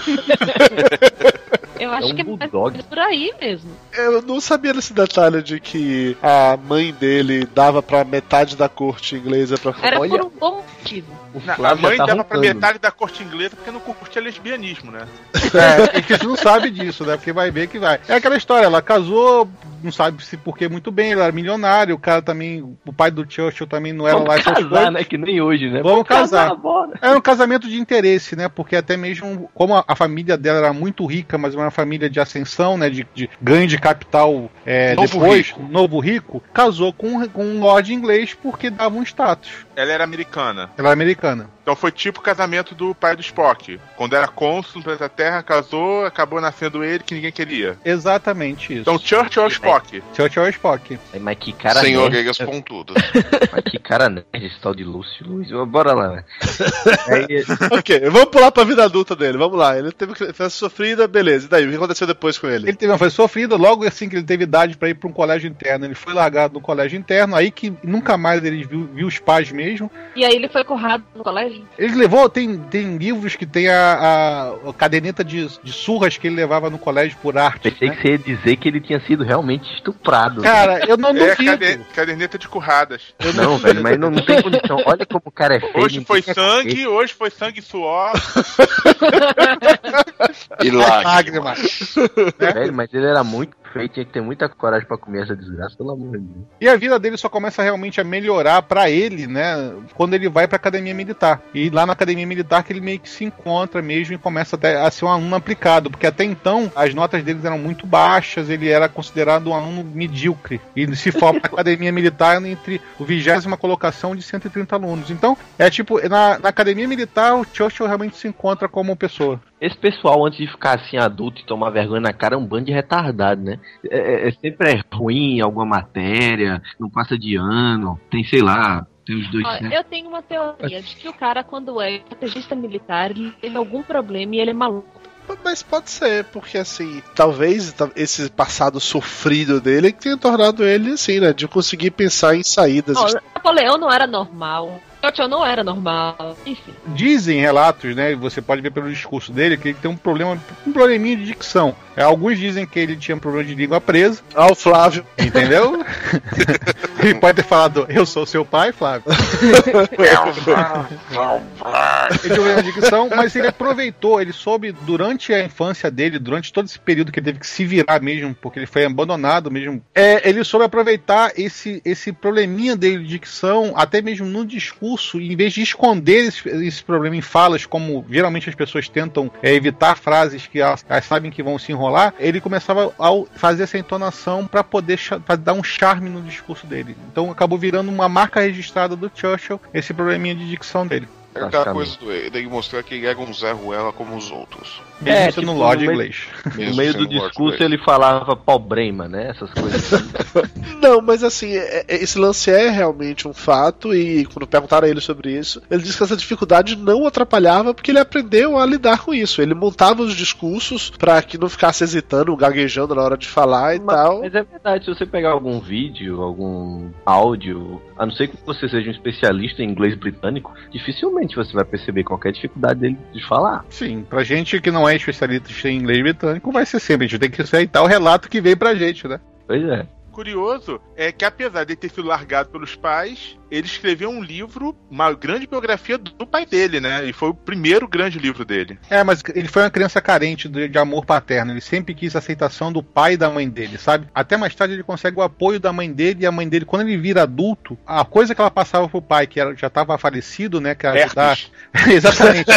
Eu acho É um que bulldog. é por aí mesmo. Eu não sabia desse detalhe de que a mãe dele dava pra metade da corte inglesa pra. Era Olha, por um bom motivo. Na- a mãe tá dava pra roncando. metade da corte inglesa porque não curtia lesbianismo, né? É, a gente não sabe disso, né? Porque vai ver que vai. É aquela história, ela casou, não sabe se por que muito bem, ele era milionário, o cara também, o pai do Churchill também não era Vamos lá essas casar, coisas. né? Que nem hoje, né? Vamos casar. bora. Era um casamento de interesse, né? Porque até mesmo, como a, a família dela era muito rica, mas uma família de ascensão, né? De, de ganho de capital é, Novo depois, rico. novo rico, casou com, com um lord inglês porque dava um status. Ela era americana. Ela era americana. Então foi tipo o casamento do pai do Spock. Quando era cônsul planeta Terra, casou, acabou nascendo ele que ninguém queria. Exatamente isso. Então Churchill é o Spock. Churchill é o Spock. Mas que cara Senhor nerd. Gregas Pontudas. Mas que cara nerd esse tal de Lúcio. Lúcio. Bora lá, velho. Aí, ok, vamos pular pra vida adulta dele. Vamos lá. Ele teve criança sofrida, beleza. E daí? O que aconteceu depois com ele? Ele teve uma foi sofrida, logo assim que ele teve idade para ir para um colégio interno. Ele foi largado no colégio interno, aí que nunca mais ele viu, viu os pais mesmo. E aí ele foi currado no colégio? Ele levou, tem, tem livros que tem a, a, a caderneta de, de surras que ele levava no colégio por arte. pensei né? que você ia dizer que ele tinha sido realmente estuprado. Cara, eu não É duvido. cade- caderneta de curradas. Não, velho, mas não, não tem condição. Olha como o cara é feio. Hoje foi sangue, hoje foi sangue e suor. E lágrima. comer. Velho, mas ele era muito feio, tinha que ter muita coragem pra comer essa desgraça, pelo amor de Deus. E a vida dele só começa realmente a melhorar pra ele, né? Quando ele vai pra academia militar. E lá na academia militar que ele meio que se encontra mesmo e começa até a ser um aluno aplicado, porque até então as notas dele eram muito baixas, ele era considerado um aluno medíocre. E ele se forma na academia militar entre o vigésima colocação de 130 alunos. Então, é tipo, na, na academia militar o Churchill realmente se encontra como pessoa. Esse pessoal, antes de ficar assim adulto e tomar vergonha na cara, é um bando de retardado, né? É, é- é sempre é ruim alguma matéria, não passa de ano, tem, sei lá, tem os dois Ó, certos. eu tenho uma teoria de que o cara, quando é estrategista militar, ele teve algum problema e ele é maluco. Mas pode ser, porque assim, talvez ta- esse passado sofrido dele tenha tornado ele assim, né? De conseguir pensar em saídas. Ó, Napoleão não era normal. Churchill não era normal. Enfim. Dizem relatos, né? Você pode ver pelo discurso dele que ele tem um problema, um probleminha de dicção. É, Alguns dizem que ele tinha um problema de língua presa. Ah, o Flávio. Entendeu? ele pode ter falado, eu sou seu pai, Flávio. ele tinha um problema de dicção, mas ele aproveitou, ele soube durante a infância dele, durante todo esse período que ele teve que se virar mesmo, porque ele foi abandonado mesmo. É, ele soube aproveitar esse, esse probleminha dele de dicção, até mesmo no discurso, e em vez de esconder esse, esse problema em falas, como geralmente as pessoas tentam é, evitar frases que elas, elas sabem que vão se enrolar, ele começava a fazer essa entonação para poder pra dar um charme no discurso dele. Então acabou virando uma marca registrada do Churchill, esse probleminha de dicção dele. É aquela coisa do, dele mostrar que ele era um Zé Ruela como os outros. Mesmo É, sendo tipo, Lorde no meio- inglês. No meio do discurso ele falava problema, né? Essas coisas. Não, mas assim, é- é- esse lance é realmente um fato, e quando perguntaram a ele sobre isso, ele disse que essa dificuldade não o atrapalhava porque ele aprendeu a lidar com isso. Ele montava os discursos pra que não ficasse hesitando, gaguejando na hora de falar e tal. Mas é verdade, se você pegar algum vídeo, algum áudio, a não ser que você seja um especialista em inglês britânico, dificilmente você vai perceber qualquer dificuldade dele de falar. Sim, pra gente que não é especialista em inglês britânico, vai ser sempre. A gente tem que aceitar o relato que veio pra gente, né? Pois é. Curioso é que apesar de ter sido largado pelos pais, ele escreveu um livro, uma grande biografia do pai dele, né? E foi o primeiro grande livro dele. É, mas ele foi uma criança carente de, de amor paterno. Ele sempre quis a aceitação do pai e da mãe dele, sabe? Até mais tarde ele consegue o apoio da mãe dele e a mãe dele, quando ele vira adulto, a coisa que ela passava pro pai, que era, já estava falecido, né? Que era ajudar. Exatamente.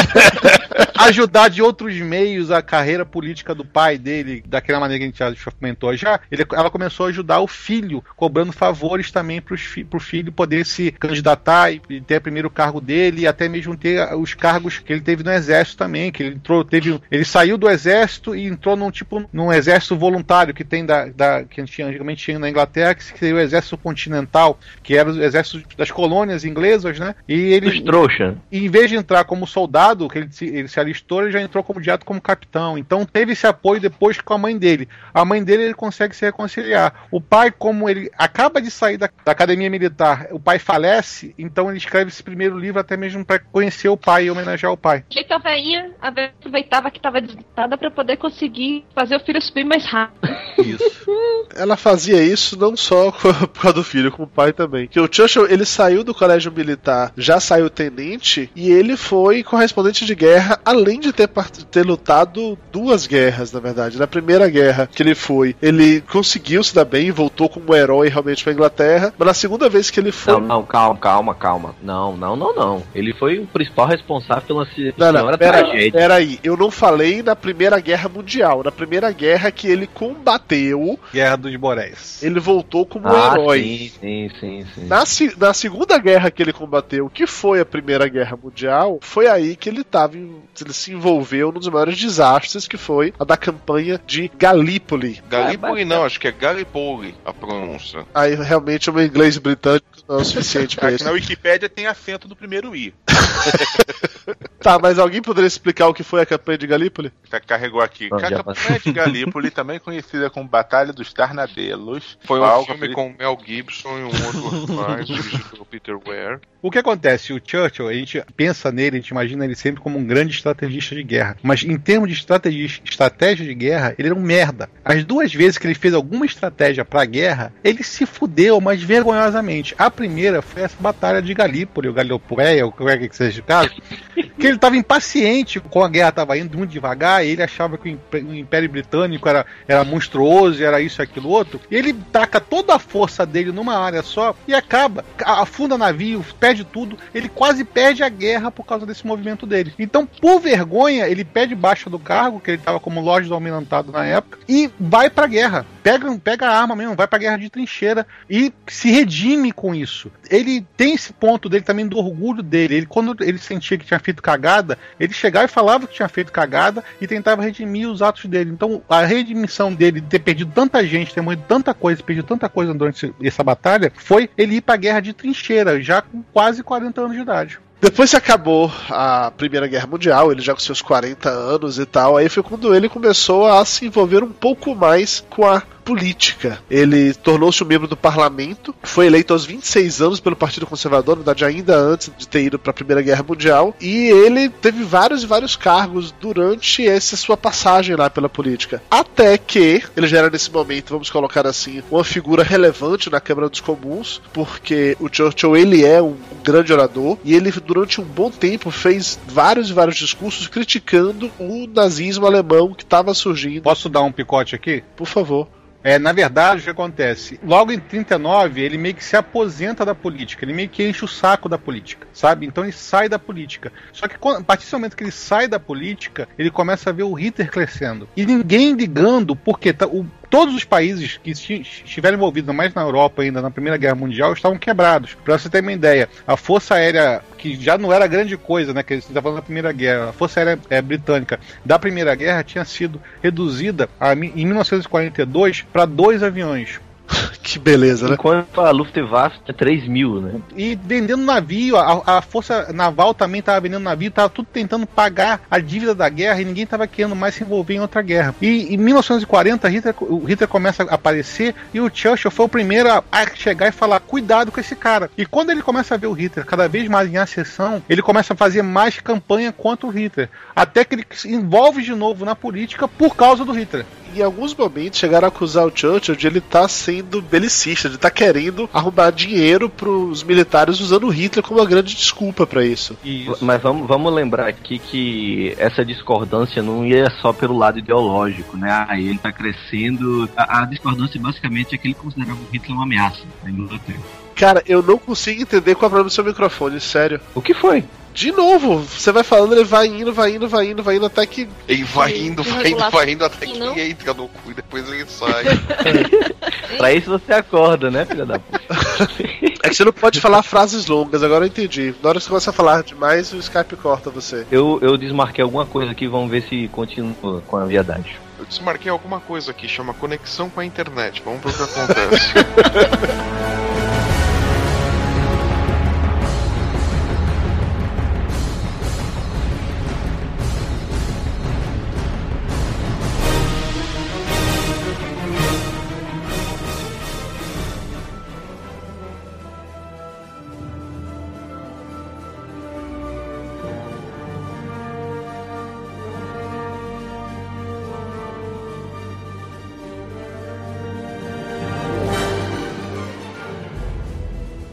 ajudar de outros meios a carreira política do pai dele, daquela maneira que a gente já comentou já. Ele, ela começou a ajudar o filho, cobrando favores também pros fi, pro filho poder se candidatar e, ter o primeiro cargo dele e até mesmo ter os cargos que ele teve no exército também, que ele entrou, teve, ele saiu do exército e entrou num tipo num exército voluntário que tem da, da que tinha, antigamente tinha na Inglaterra, que seria o exército continental, que era o exército das colônias inglesas, né? E ele Os trouxa. e em vez de entrar como soldado, que ele se, ele se alistou, ele já entrou como direto como capitão. Então teve esse apoio depois com a mãe dele. A mãe dele ele consegue se reconciliar. O pai, como ele acaba de sair da, da academia militar, o pai falece, então ele escreve esse primeiro livro até mesmo para conhecer o pai e homenagear o pai. Achei que a velhinha, a velhinha aproveitava que tava desdada pra poder conseguir fazer o filho subir mais rápido. Isso. Ela fazia isso não só por causa do filho, como o pai também. Que o Churchill, ele saiu do colégio militar, já saiu tenente, e ele foi correspondente de guerra, além de ter, ter lutado duas guerras, na verdade. Na primeira guerra que ele foi, ele conseguiu se dar bem, voltou como um herói realmente pra Inglaterra, mas na segunda vez que ele foi... Não, não, calma, calma, calma. Não, não, não, não. Ele foi o principal responsável pela Não, não, pera, tragédia. pera aí. Eu não falei na Primeira Guerra Mundial. Na Primeira Guerra que ele combateu, Guerra dos Boréis. ele voltou como Ah, herói. sim, sim, sim, sim. Na, se- na segunda guerra que ele combateu, que foi a Primeira Guerra Mundial, foi aí que ele tava, em- ele se envolveu num dos maiores desastres, que foi a da campanha de Galípoli. Galípoli não, acho que é Gallipoli a pronúncia. Aí realmente o meu inglês britânico não é o suficiente isso. na Wikipédia tem acento do primeiro I. Tá, mas alguém poderia explicar o que foi a campanha de Galípoli? Tá, carregou aqui. A campanha de Galípoli, também conhecida como Batalha dos Darnadelos. Foi um qual- filme com Mel Gibson e um outro rapaz, dirigido pelo Peter Ware. O que acontece? O Churchill, a gente pensa nele, a gente imagina ele sempre como um grande estrategista de guerra. Mas em termos de estratégia, estratégia de guerra, ele era um merda. As duas vezes que ele fez alguma estratégia pra guerra, ele se fudeu, mas vergonhosamente. A primeira foi essa batalha de Galípoli, ou Galipoéia, ou qualquer que seja o caso, que ele estava impaciente com a guerra estava indo muito devagar, ele achava que o Impé- o Império Britânico era, era monstruoso, era isso, aquilo, outro. E ele taca toda a força dele numa área só e acaba. A- Afunda navio, perde tudo. Ele quase perde a guerra por causa desse movimento dele. Então, por vergonha, ele pede baixa do cargo, que ele estava como Lorde do Almirantado na época, e vai pra guerra. Pega, pega a arma mesmo, vai pra guerra de trincheira e se redime com isso. Ele tem esse ponto dele também do orgulho dele. Ele, quando ele sentia que tinha feito cagada, ele chegava e falava que tinha feito cagada e tentava redimir os atos dele. Então, a redimissão dele de ter perdido tanta gente, ter morrido tanta coisa, perdido tanta coisa durante essa batalha, foi ele ir pra guerra de trincheira, já com quase 40 anos de idade. Depois que acabou a Primeira Guerra Mundial, ele já com seus 40 anos e tal, aí foi quando ele começou a se envolver um pouco mais com a política. Ele tornou-se um membro do parlamento, foi eleito aos 26 anos pelo Partido Conservador, na verdade ainda antes de ter ido para a Primeira Guerra Mundial, e ele teve vários e vários cargos durante essa sua passagem lá pela política. Até que ele já era nesse momento, vamos colocar assim, uma figura relevante na Câmara dos Comuns, porque o Churchill ele é um grande orador e ele durante um bom tempo fez vários e vários discursos criticando o nazismo alemão que estava surgindo. Posso dar um picote aqui? Por favor. É, na verdade, o que acontece? Logo em 39, ele meio que se aposenta da política, ele meio que enche o saco da política, sabe? Então ele sai da política. Só que a partir do momento que ele sai da política, ele começa a ver o Hitler crescendo. E ninguém ligando, porque tá- o- todos os países que esti- estiveram envolvidos, mais na Europa ainda, na Primeira Guerra Mundial, estavam quebrados. Pra você ter uma ideia, a Força Aérea, que já não era grande coisa, né? Que você está falando da Primeira Guerra, a Força Aérea é, Britânica da Primeira Guerra tinha sido reduzida a em 1942 para dois aviões. Que beleza, né? Enquanto a Luftwaffe é 3 mil, né? E vendendo navio, a, a força naval também estava vendendo navio, estava tudo tentando pagar a dívida da guerra e ninguém estava querendo mais se envolver em outra guerra. E em 1940, Hitler, o Hitler começa a aparecer e o Churchill foi o primeiro a, a chegar e falar: cuidado com esse cara. E quando ele começa a ver o Hitler cada vez mais em ascensão, ele começa a fazer mais campanha contra o Hitler. Até que ele se envolve de novo na política por causa do Hitler. Em alguns momentos chegaram a acusar o Churchill de ele estar sendo belicista, de estar querendo arrumar dinheiro pros militares usando o Hitler como uma grande desculpa para isso. Mas vamos, vamos lembrar aqui que essa discordância não ia só pelo lado ideológico, né? Aí ele tá crescendo. A, a discordância basicamente é que ele considerava o Hitler uma ameaça na Inglaterra. Cara, eu não consigo entender qual é o problema do seu microfone, sério. O que foi? De novo, você vai falando, ele vai indo, vai indo, vai indo, vai indo até que. Ele vai indo, vai indo, vai indo até que Não. entra no cu e depois ele sai. Pra isso você acorda, né, filha da puta? É que você não pode falar frases longas, agora eu entendi. Na hora que você começa a falar demais, o Skype corta você. Eu, eu desmarquei alguma coisa aqui, vamos ver se continua com a viadagem. Eu desmarquei alguma coisa aqui, chama conexão com a internet. Vamos ver o que acontece.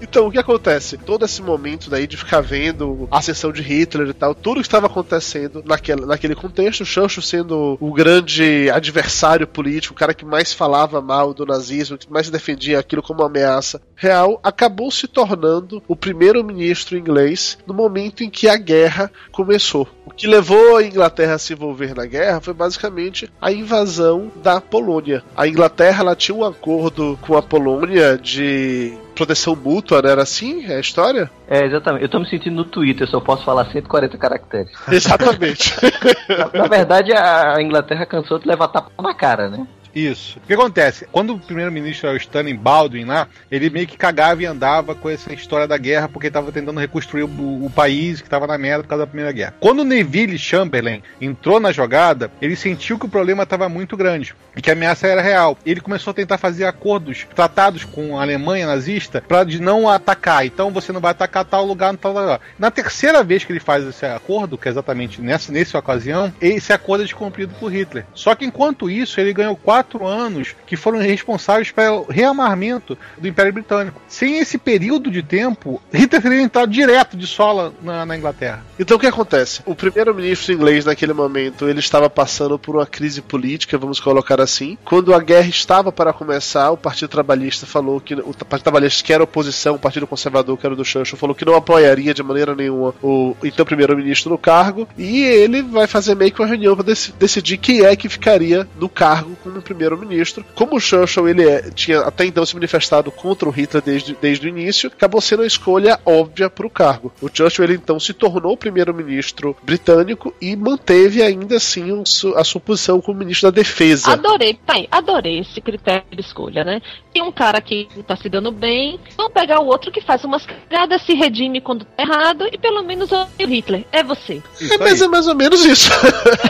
Então, o que acontece? Todo esse momento daí de ficar vendo a sessão de Hitler e tal, tudo que estava acontecendo naquele, naquele contexto, Churchill sendo o grande adversário político, o cara que mais falava mal do nazismo, que mais defendia aquilo como uma ameaça real, acabou se tornando o primeiro-ministro inglês no momento em que a guerra começou. O que levou a Inglaterra a se envolver na guerra foi basicamente a invasão da Polônia. A Inglaterra ela tinha um acordo com a Polônia de proteção mútua, né? Era assim a história? É, exatamente. Eu tô me sentindo no Twitter, só posso falar 140 caracteres. Exatamente. na, na verdade, a Inglaterra cansou de levar tapa na cara, né? Isso. O que acontece? Quando o primeiro-ministro era o Stanley Baldwin lá, ele meio que cagava e andava com essa história da guerra porque estava tentando reconstruir o, o país que estava na merda por causa da Primeira Guerra. Quando o Neville Chamberlain entrou na jogada, ele sentiu que o problema estava muito grande e que a ameaça era real. Ele começou a tentar fazer acordos, tratados com a Alemanha nazista para de não atacar. Então você não vai atacar tal lugar, tal lugar. Na terceira vez que ele faz esse acordo, que é exatamente nessa, nessa ocasião, esse acordo é descumprido por Hitler. Só que enquanto isso, ele ganhou quatro quatro anos que foram responsáveis pelo reamarmento do Império Britânico. Sem esse período de tempo, Hitler teria entrado direto de sola na, na Inglaterra. Então o que acontece? O primeiro-ministro inglês naquele momento ele estava passando por uma crise política, vamos colocar assim. Quando a guerra estava para começar, o Partido Trabalhista falou que o Partido Trabalhista que era oposição, o Partido Conservador que era do Churchill falou que não apoiaria de maneira nenhuma o então primeiro-ministro no cargo e ele vai fazer meio que uma reunião para dec decidir quem é que ficaria no cargo como primeiro-ministro. Como o Churchill ele é, tinha até então se manifestado contra o Hitler desde, desde o início, acabou sendo a escolha óbvia para o cargo. O Churchill ele então se tornou primeiro-ministro britânico e manteve ainda assim a sua posição como ministro da Defesa. Adorei, tá aí, adorei esse critério de escolha, né? Tem um cara que tá se dando bem, vamos pegar o outro que faz umas cagadas, se redime quando tá errado e pelo menos o Hitler. É você. É, mas é mais ou menos isso.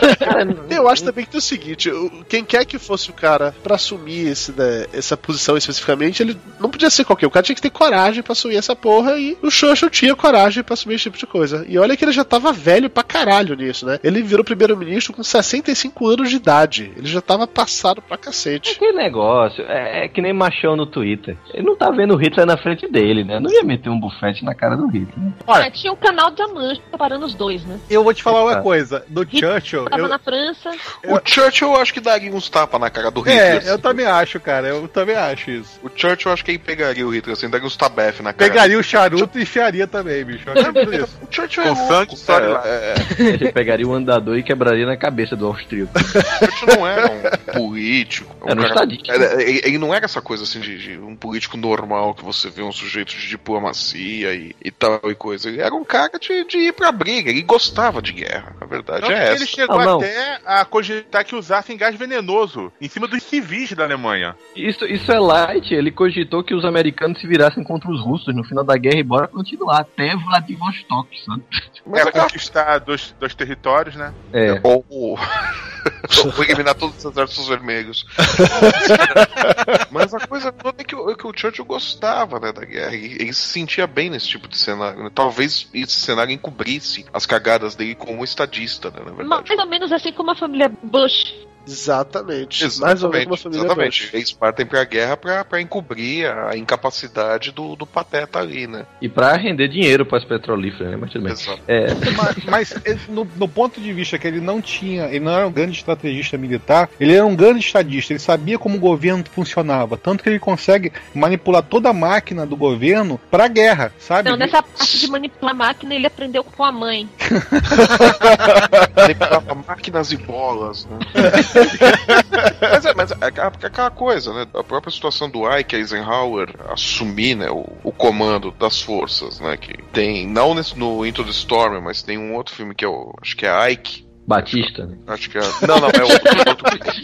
Eu acho também que tem o seguinte: quem quer que fosse o cara para assumir esse, né, essa posição especificamente, ele não podia ser qualquer. O cara tinha que ter coragem para assumir essa porra e o Churchill tinha coragem para assumir esse tipo de coisa. E olha que ele já tava velho pra caralho nisso, né? Ele virou primeiro-ministro com 65 anos de idade. Ele já tava passado pra cacete. É que negócio, é, é, que nem machão no Twitter. Ele não tá vendo o Hitler na frente dele, né? Não ia meter um bufete na cara do Hitler. Né? Olha, é, tinha um canal diamante separando os dois, né? Eu vou te falar uma coisa. Do Churchill. Tava eu... na França. O Churchill eu acho que daria uns tapas na cara do Hitler. É, eu também acho, cara. Eu também acho isso. O Churchill eu acho que ele pegaria o Hitler, assim, daria uns tabef na cara. Pegaria o charuto e enfiaria também, bicho. o Churchill é sangue, sabe? É, é. Ele pegaria o andador e quebraria na cabeça do austríaco. O Churchill não era um político. Um era um cara, estadista. era, ele, ele não era essa coisa assim de, de, um político normal que você vê um sujeito de diplomacia e, e tal e coisa. Ele era um cara de, de ir pra briga. Ele gostava de guerra. A verdade Tanto é que essa. Ele chegou Ah, não. até a cogitar que usassem gás venenoso em cima dos civis da Alemanha. Isso, isso é light. Ele cogitou que os americanos se virassem contra os russos no final da guerra e bora continuar até Vladivostok, sabe? Mas é é conquistar dois, dois territórios, né? É. Ou, ou eliminar todos os exércitos vermelhos. Mas a coisa toda é que, o- é que o Churchill gostava né, da guerra. E ele se sentia bem nesse tipo de cenário. né? Talvez esse cenário encobrisse as cagadas dele como estadista, né, na verdade. Mais ou menos assim como a família Bush. Exatamente. Mais ou menos uma família exatamente. Bush. Eles partem pra guerra pra, pra encobrir a incapacidade do, do pateta ali, né? E pra render dinheiro pras petrolíferas, né? Mas tudo bem. Exato. É, mas, mas, no, no ponto de vista que ele não tinha, ele não era um grande estrategista militar, ele era um grande estadista, ele sabia como o governo funcionava, tanto que ele consegue manipular toda a máquina do governo pra guerra, sabe? Não, nessa parte de manipular a máquina ele aprendeu com a mãe. Manipulava máquinas e bolas, né? mas é, mas é aquela- aquela coisa, né? A própria situação do Ike Eisenhower assumir né, o, o comando das forças, né? Que tem, não nesse, no Into the Storm, mas tem um outro filme que é o. Acho que é Ike. Batista, né? Acho que é. Não, não, é outro. outro, outro Ike.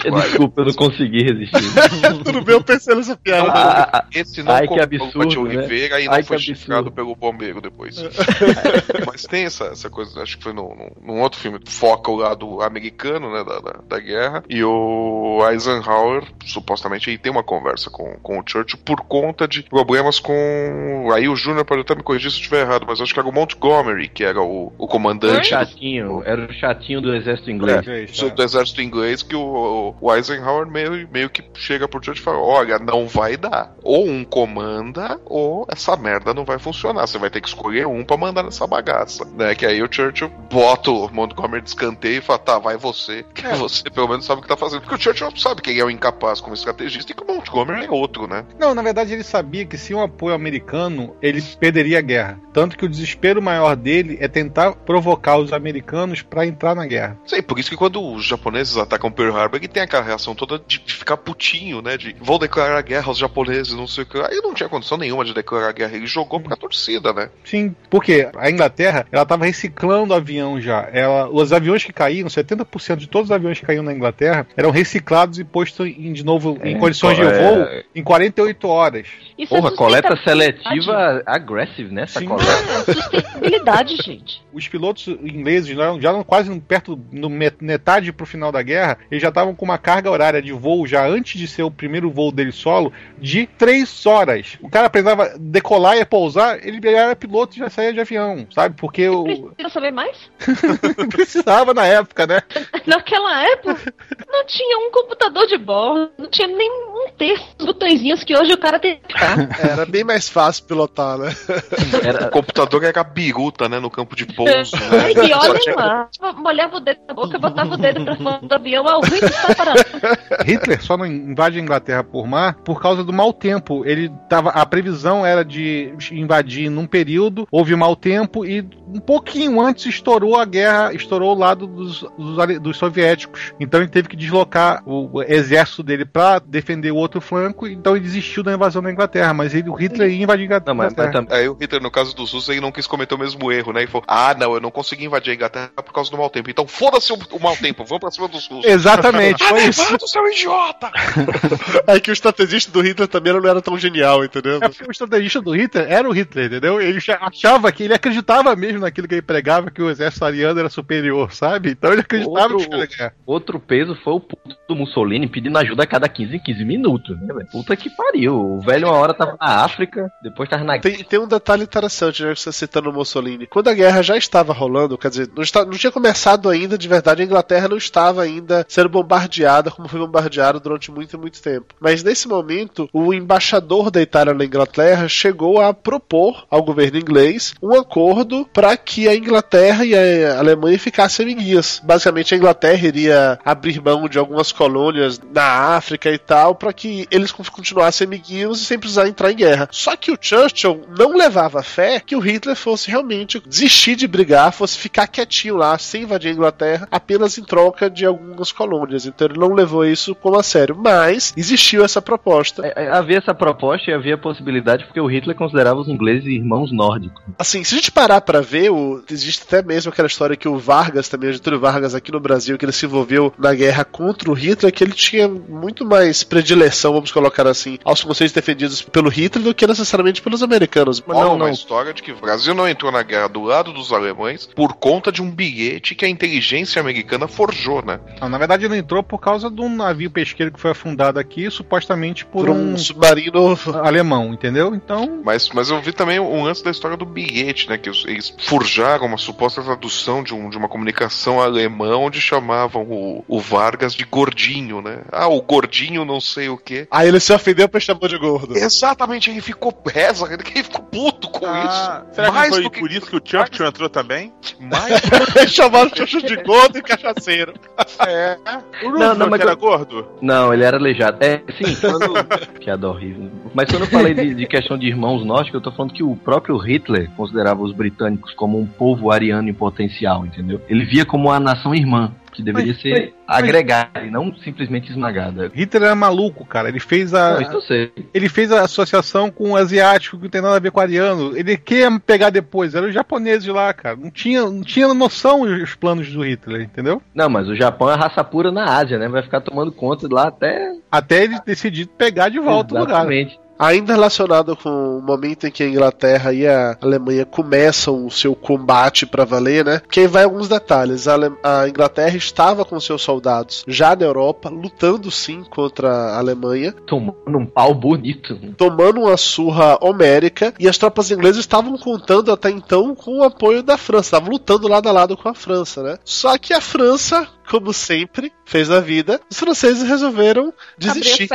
Desculpa, eu não consegui resistir. Tudo bem, eu pensei nessa piada. Ah, ah, Esse não Ai, que comprou absurdo, o Tio né? Oliveira e não Ai, foi absurdo. pelo bombeiro depois. Mas tem essa, essa coisa, acho que foi num, num- num outro filme, foca o lado americano, né, da, da, da guerra, e o Eisenhower, supostamente, ele tem uma conversa com, com o Churchill por conta de problemas com... Aí o Júnior pode até me corrigir se eu estiver errado, mas acho que era o Montgomery, que era o, o Era o comandante... do- chatinho, era o chatinho chatinho do exército inglês. É, isso do exército inglês que o, o Eisenhower meio, meio que chega por Churchill e fala: Olha, não vai dar. Ou um comanda, ou essa merda não vai funcionar. Você vai ter que escolher um pra mandar nessa bagaça. Né? Que aí o Churchill bota o Montgomery de escanteio e fala: Tá, vai você. Que você pelo menos sabe o que tá fazendo. Porque o Churchill sabe que ele é um incapaz como estrategista e que o Montgomery é outro, né? Não, na verdade ele sabia que sem o apoio americano ele perderia a guerra. Tanto que o desespero maior dele é tentar provocar os americanos pra entrar na guerra. Sei, por isso que quando os japoneses atacam Pearl Harbor, ele tem aquela reação toda de, de ficar putinho, né? De vou declarar guerra aos japoneses, não sei o que. Aí não tinha condição nenhuma de declarar guerra, ele jogou pra torcida, né? Sim, porque a Inglaterra, ela tava reciclando avião já. Ela, os aviões que caíam, 70% de todos os aviões que caíam na Inglaterra eram reciclados e postos em, de novo em É, condições de é. voo em 48 horas. Isso é Porra, coleta seletiva aggressive, né? Essa Sim. coleta. É sustentabilidade, gente. Os pilotos ingleses já eram, já eram quase perto no met- metade pro final da guerra, eles já estavam com uma carga horária de voo já antes de ser o primeiro voo dele solo de três horas. O cara precisava decolar e pousar, ele era piloto e já saía de avião, sabe? Porque o Precisa saber mais? precisava na época, né? Naquela época, não tinha um computador de bordo, não tinha nem um terço dos botõezinhos que hoje o cara tem que ficar. Era bem mais fácil pilotar, né? O computador era a biruta, né? No campo de pouso. Ai, né? e olha lá, molhava o dedo na boca, botava o dedo pra fora do avião, ao ruim está parado. Hitler só não invade a Inglaterra por mar por causa do mau tempo. Ele tava, a previsão era de invadir num período, houve mau tempo e um pouquinho antes estourou a guerra, estourou o lado dos, dos, dos soviéticos. Então ele teve que deslocar o, o exército dele para defender o outro flanco, então ele desistiu da invasão da Inglaterra, mas ele, o Hitler ia invadir a Inglaterra. Não, mas, mas tam- Aí o Hitler, no caso dos russos, ele não quis cometer o mesmo erro, né? E falou: Ah, não, eu não consegui invadir a Inglaterra por causa do mau tempo. Então foda-se o, o mau tempo, vamos pra cima dos russos. Exatamente, foi isso. Levanta, seu idiota! Aí que o estrategista do Hitler também não era tão genial, entendeu? É porque o estrategista do Hitler era o Hitler, entendeu? Ele achava que ele acreditava mesmo naquilo que ele pregava, que o exército ariano era superior, sabe? Então ele acreditava Outro- que ganhar. Outro peso foi o puto do Mussolini pedindo ajuda a cada 15 em 15 minutos, né, velho? Puta que pariu. O velho uma hora tava na África, depois tava na Tem, tem um detalhe interessante, né, que você citando Mussolini. Quando a guerra já estava rolando, quer dizer, não, está- não tinha começado ainda, de verdade, a Inglaterra não estava ainda sendo bombardeada como foi bombardeada durante muito muito tempo. Mas nesse momento, o embaixador da Itália na Inglaterra chegou a propor ao governo inglês um acordo para que a Inglaterra e a Alemanha ficassem amiguinhas. Basicamente, a Inglaterra iria abrir mão de algumas colônias na África e tal, para que eles continuassem amiguinhos e sem precisar entrar em guerra. Só que o Churchill não levava fé que o Hitler fosse realmente desistir de brigar, fosse ficar quietinho lá, sem invadir a Inglaterra, apenas em troca de algumas colônias. Então ele não levou isso como a sério. Mas existiu essa proposta. É, é, Havia essa proposta e havia a possibilidade porque o Hitler considerava os ingleses irmãos nórdicos. Assim, se a gente parar pra ver, o- existe até mesmo aquela história que o Vargas, também, o Getúlio Vargas aqui no Brasil, que ele se envolveu na guerra contra o Hitler, que ele tinha muito mais predileção, vamos colocar assim, aos conceitos defendidos pelo Hitler do que necessariamente pelos americanos. Mas Rola não, uma não. história de que o Brasil não entrou na guerra do lado dos alemães por conta de um bilhete que a inteligência americana forjou, né? Não, na verdade ele entrou por causa de um navio pesqueiro que foi afundado aqui, supostamente por, Por um submarino alemão, entendeu? Então, Mas, mas eu vi também um lance da história do bilhete, né? Que eles forjaram uma suposta tradução de, um, de uma comunicação alemã onde chamavam o, o Vargas de gordinho, né? Ah, o gordinho não sei o quê. Aí ele se ofendeu pra chamar de gordo. Exatamente, ele ficou reza, ele ficou puto com Ah, isso. será que Mais foi do que por isso que o Churchill entrou também? mais Chamaram o Churchill de gordo e cachaceiro. É. O Não, não, mas era eu- gordo? Não, ele era aleijado. É, sim, quando. Piada horrível. Mas quando eu falei de, de questão de irmãos nórdicos, eu tô falando que o próprio Hitler considerava os britânicos como um povo ariano em potencial, entendeu? Ele via como uma nação irmã, que deveria Mas- ser mas- agregada e não simplesmente esmagada. Hitler era maluco, cara. Ele fez a. Não, isso eu sei. Ele fez a associação com o asiático, que não tem nada a ver com o ariano. Ele queria pegar depois, eram os japoneses lá, cara. Não tinha, não tinha noção os planos do Hitler, entendeu? Não, mas o Japão é raça pura na Ásia, né? Vai ficar tomando conta lá até. Até ele decidir pegar de volta o lugar. Exatamente. Ainda relacionado com o momento em que a Inglaterra e a Alemanha começam o seu combate para valer, né? Que aí vai alguns detalhes. A, Ale- a Inglaterra estava com seus soldados já na Europa, lutando sim contra a Alemanha, Tomando um pau bonito. tomando uma surra homérica, e as tropas inglesas estavam contando até então com o apoio da França, estavam lutando lado a lado com a França, né? Só que a França, como sempre fez na vida, os franceses resolveram desistir.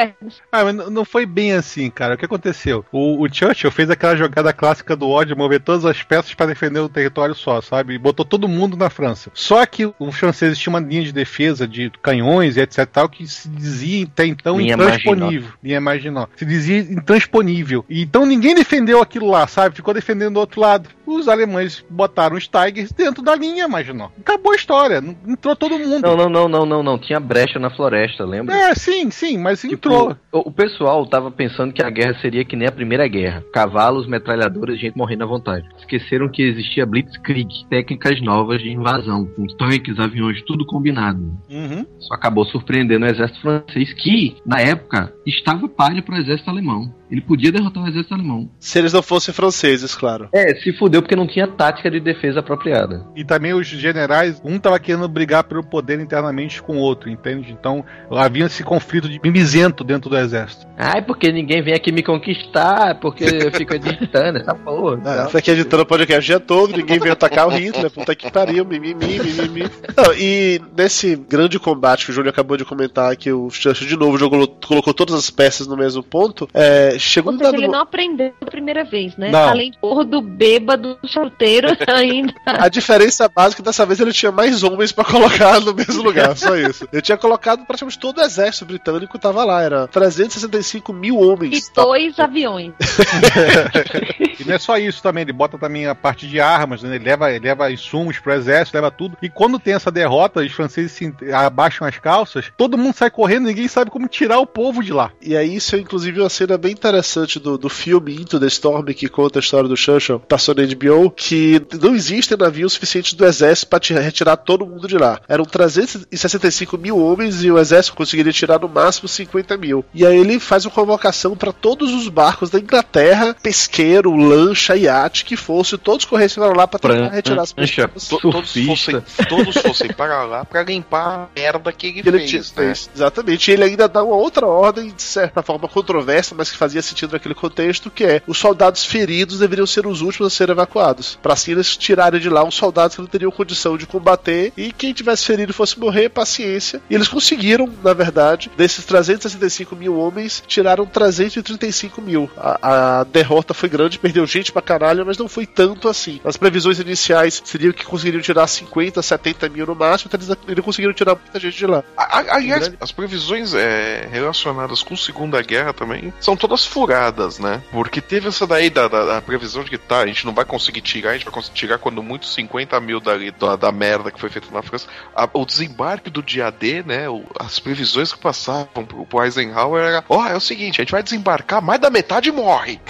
Ah, mas não foi bem assim, cara. O que aconteceu? O, o Churchill fez aquela jogada clássica do ódio, mover todas as peças para defender um território só, sabe? E botou todo mundo na França. Só que os franceses tinham uma linha de defesa de canhões e etc tal que se dizia até então Linha intransponível. Linha marginal. Se dizia intransponível. E Então ninguém defendeu aquilo lá, sabe? Ficou defendendo do outro lado. Os alemães botaram os Tigers dentro da linha marginal. Acabou a história. Entrou todo mundo. Não, não, não, não, não, não. Tinha brecha na floresta, lembra? É, sim, sim, mas Tipo, entrou. o, o pessoal tava pensando que a guerra seria que nem a primeira guerra. Cavalos, metralhadoras, gente morrendo à vontade. Esqueceram que existia Blitzkrieg, técnicas novas de invasão, com tanques, aviões, tudo combinado. Uhum. Isso acabou surpreendendo o exército francês, que, na época, estava palha pro exército alemão. Ele podia derrotar o exército alemão. Se eles não fossem franceses, claro. É, se fudeu porque não tinha tática de defesa apropriada. E também os generais, um tava querendo brigar pelo poder internamente com o outro, entende? Então havia esse conflito de mimizento dentro do exército. Ai, porque ninguém vem aqui me conquistar, porque fica editando essa porra. Ah, Você aqui editando o podcast o dia todo, ninguém veio atacar o Hitler, puta que pariu, mimimi, mimimi. Não, e nesse grande combate que o Júlio acabou de comentar, que o Churchill de novo jogou, colocou todas as peças no mesmo ponto, é, chegou Ou um dado ele não aprendeu a primeira vez, né? Não. Além de gordo, bêbado, solteiro ainda. A diferença básica dessa vez ele tinha mais homens pra colocar no mesmo lugar, só isso. Ele tinha colocado praticamente todo o exército britânico tava lá, era 365 mil E homens. Tá? dois aviões. E não é só isso também, ele bota também a parte de armas, né? ele, leva, ele leva insumos pro exército, leva tudo. E quando tem essa derrota, os franceses se abaixam as calças, todo mundo sai correndo, ninguém sabe como tirar o povo de lá. E aí, isso é inclusive uma cena bem interessante do, do filme Into the Storm, que conta a história do Churchill, passou na HBO, que não existem navios suficientes do exército para retirar todo mundo de lá. Eram 365 mil homens e o exército conseguiria tirar no máximo 50 mil. E aí ele faz uma convocação para todos os barcos da Inglaterra, pesqueiro, lancha, iate, que fosse, todos corressem para lá para tentar retirar as pessoas. To- todos, fossem, todos fossem para lá para limpar a merda que ele, que ele fez, né? fez. Exatamente. E ele ainda dá uma outra ordem, de certa forma controversa, mas que fazia sentido naquele contexto, que é os soldados feridos deveriam ser os últimos a serem evacuados. Para assim eles tirarem de lá os soldados que não teriam condição de combater e quem tivesse ferido fosse morrer, paciência. E eles conseguiram, na verdade, desses 365 mil homens, tiraram 335 mil. A, a derrota foi grande, perdeu gente pra caralho, mas não foi tanto assim. As previsões iniciais seriam que conseguiriam tirar 50, 70 mil no máximo, então eles, eles conseguiram tirar muita gente de lá. A- a- Aliás, as previsões é, relacionadas com Segunda Guerra também são todas furadas, né? Porque teve essa daí da, da- da previsão de que tá, a gente não vai conseguir tirar, a gente vai conseguir tirar quando muito 50 mil dali, da, da merda que foi feita na França. A- o desembarque do dia D, né? o- as previsões que passavam pro, pro Eisenhower era: ó, é o seguinte, a gente vai desembarcar, mais da metade morre.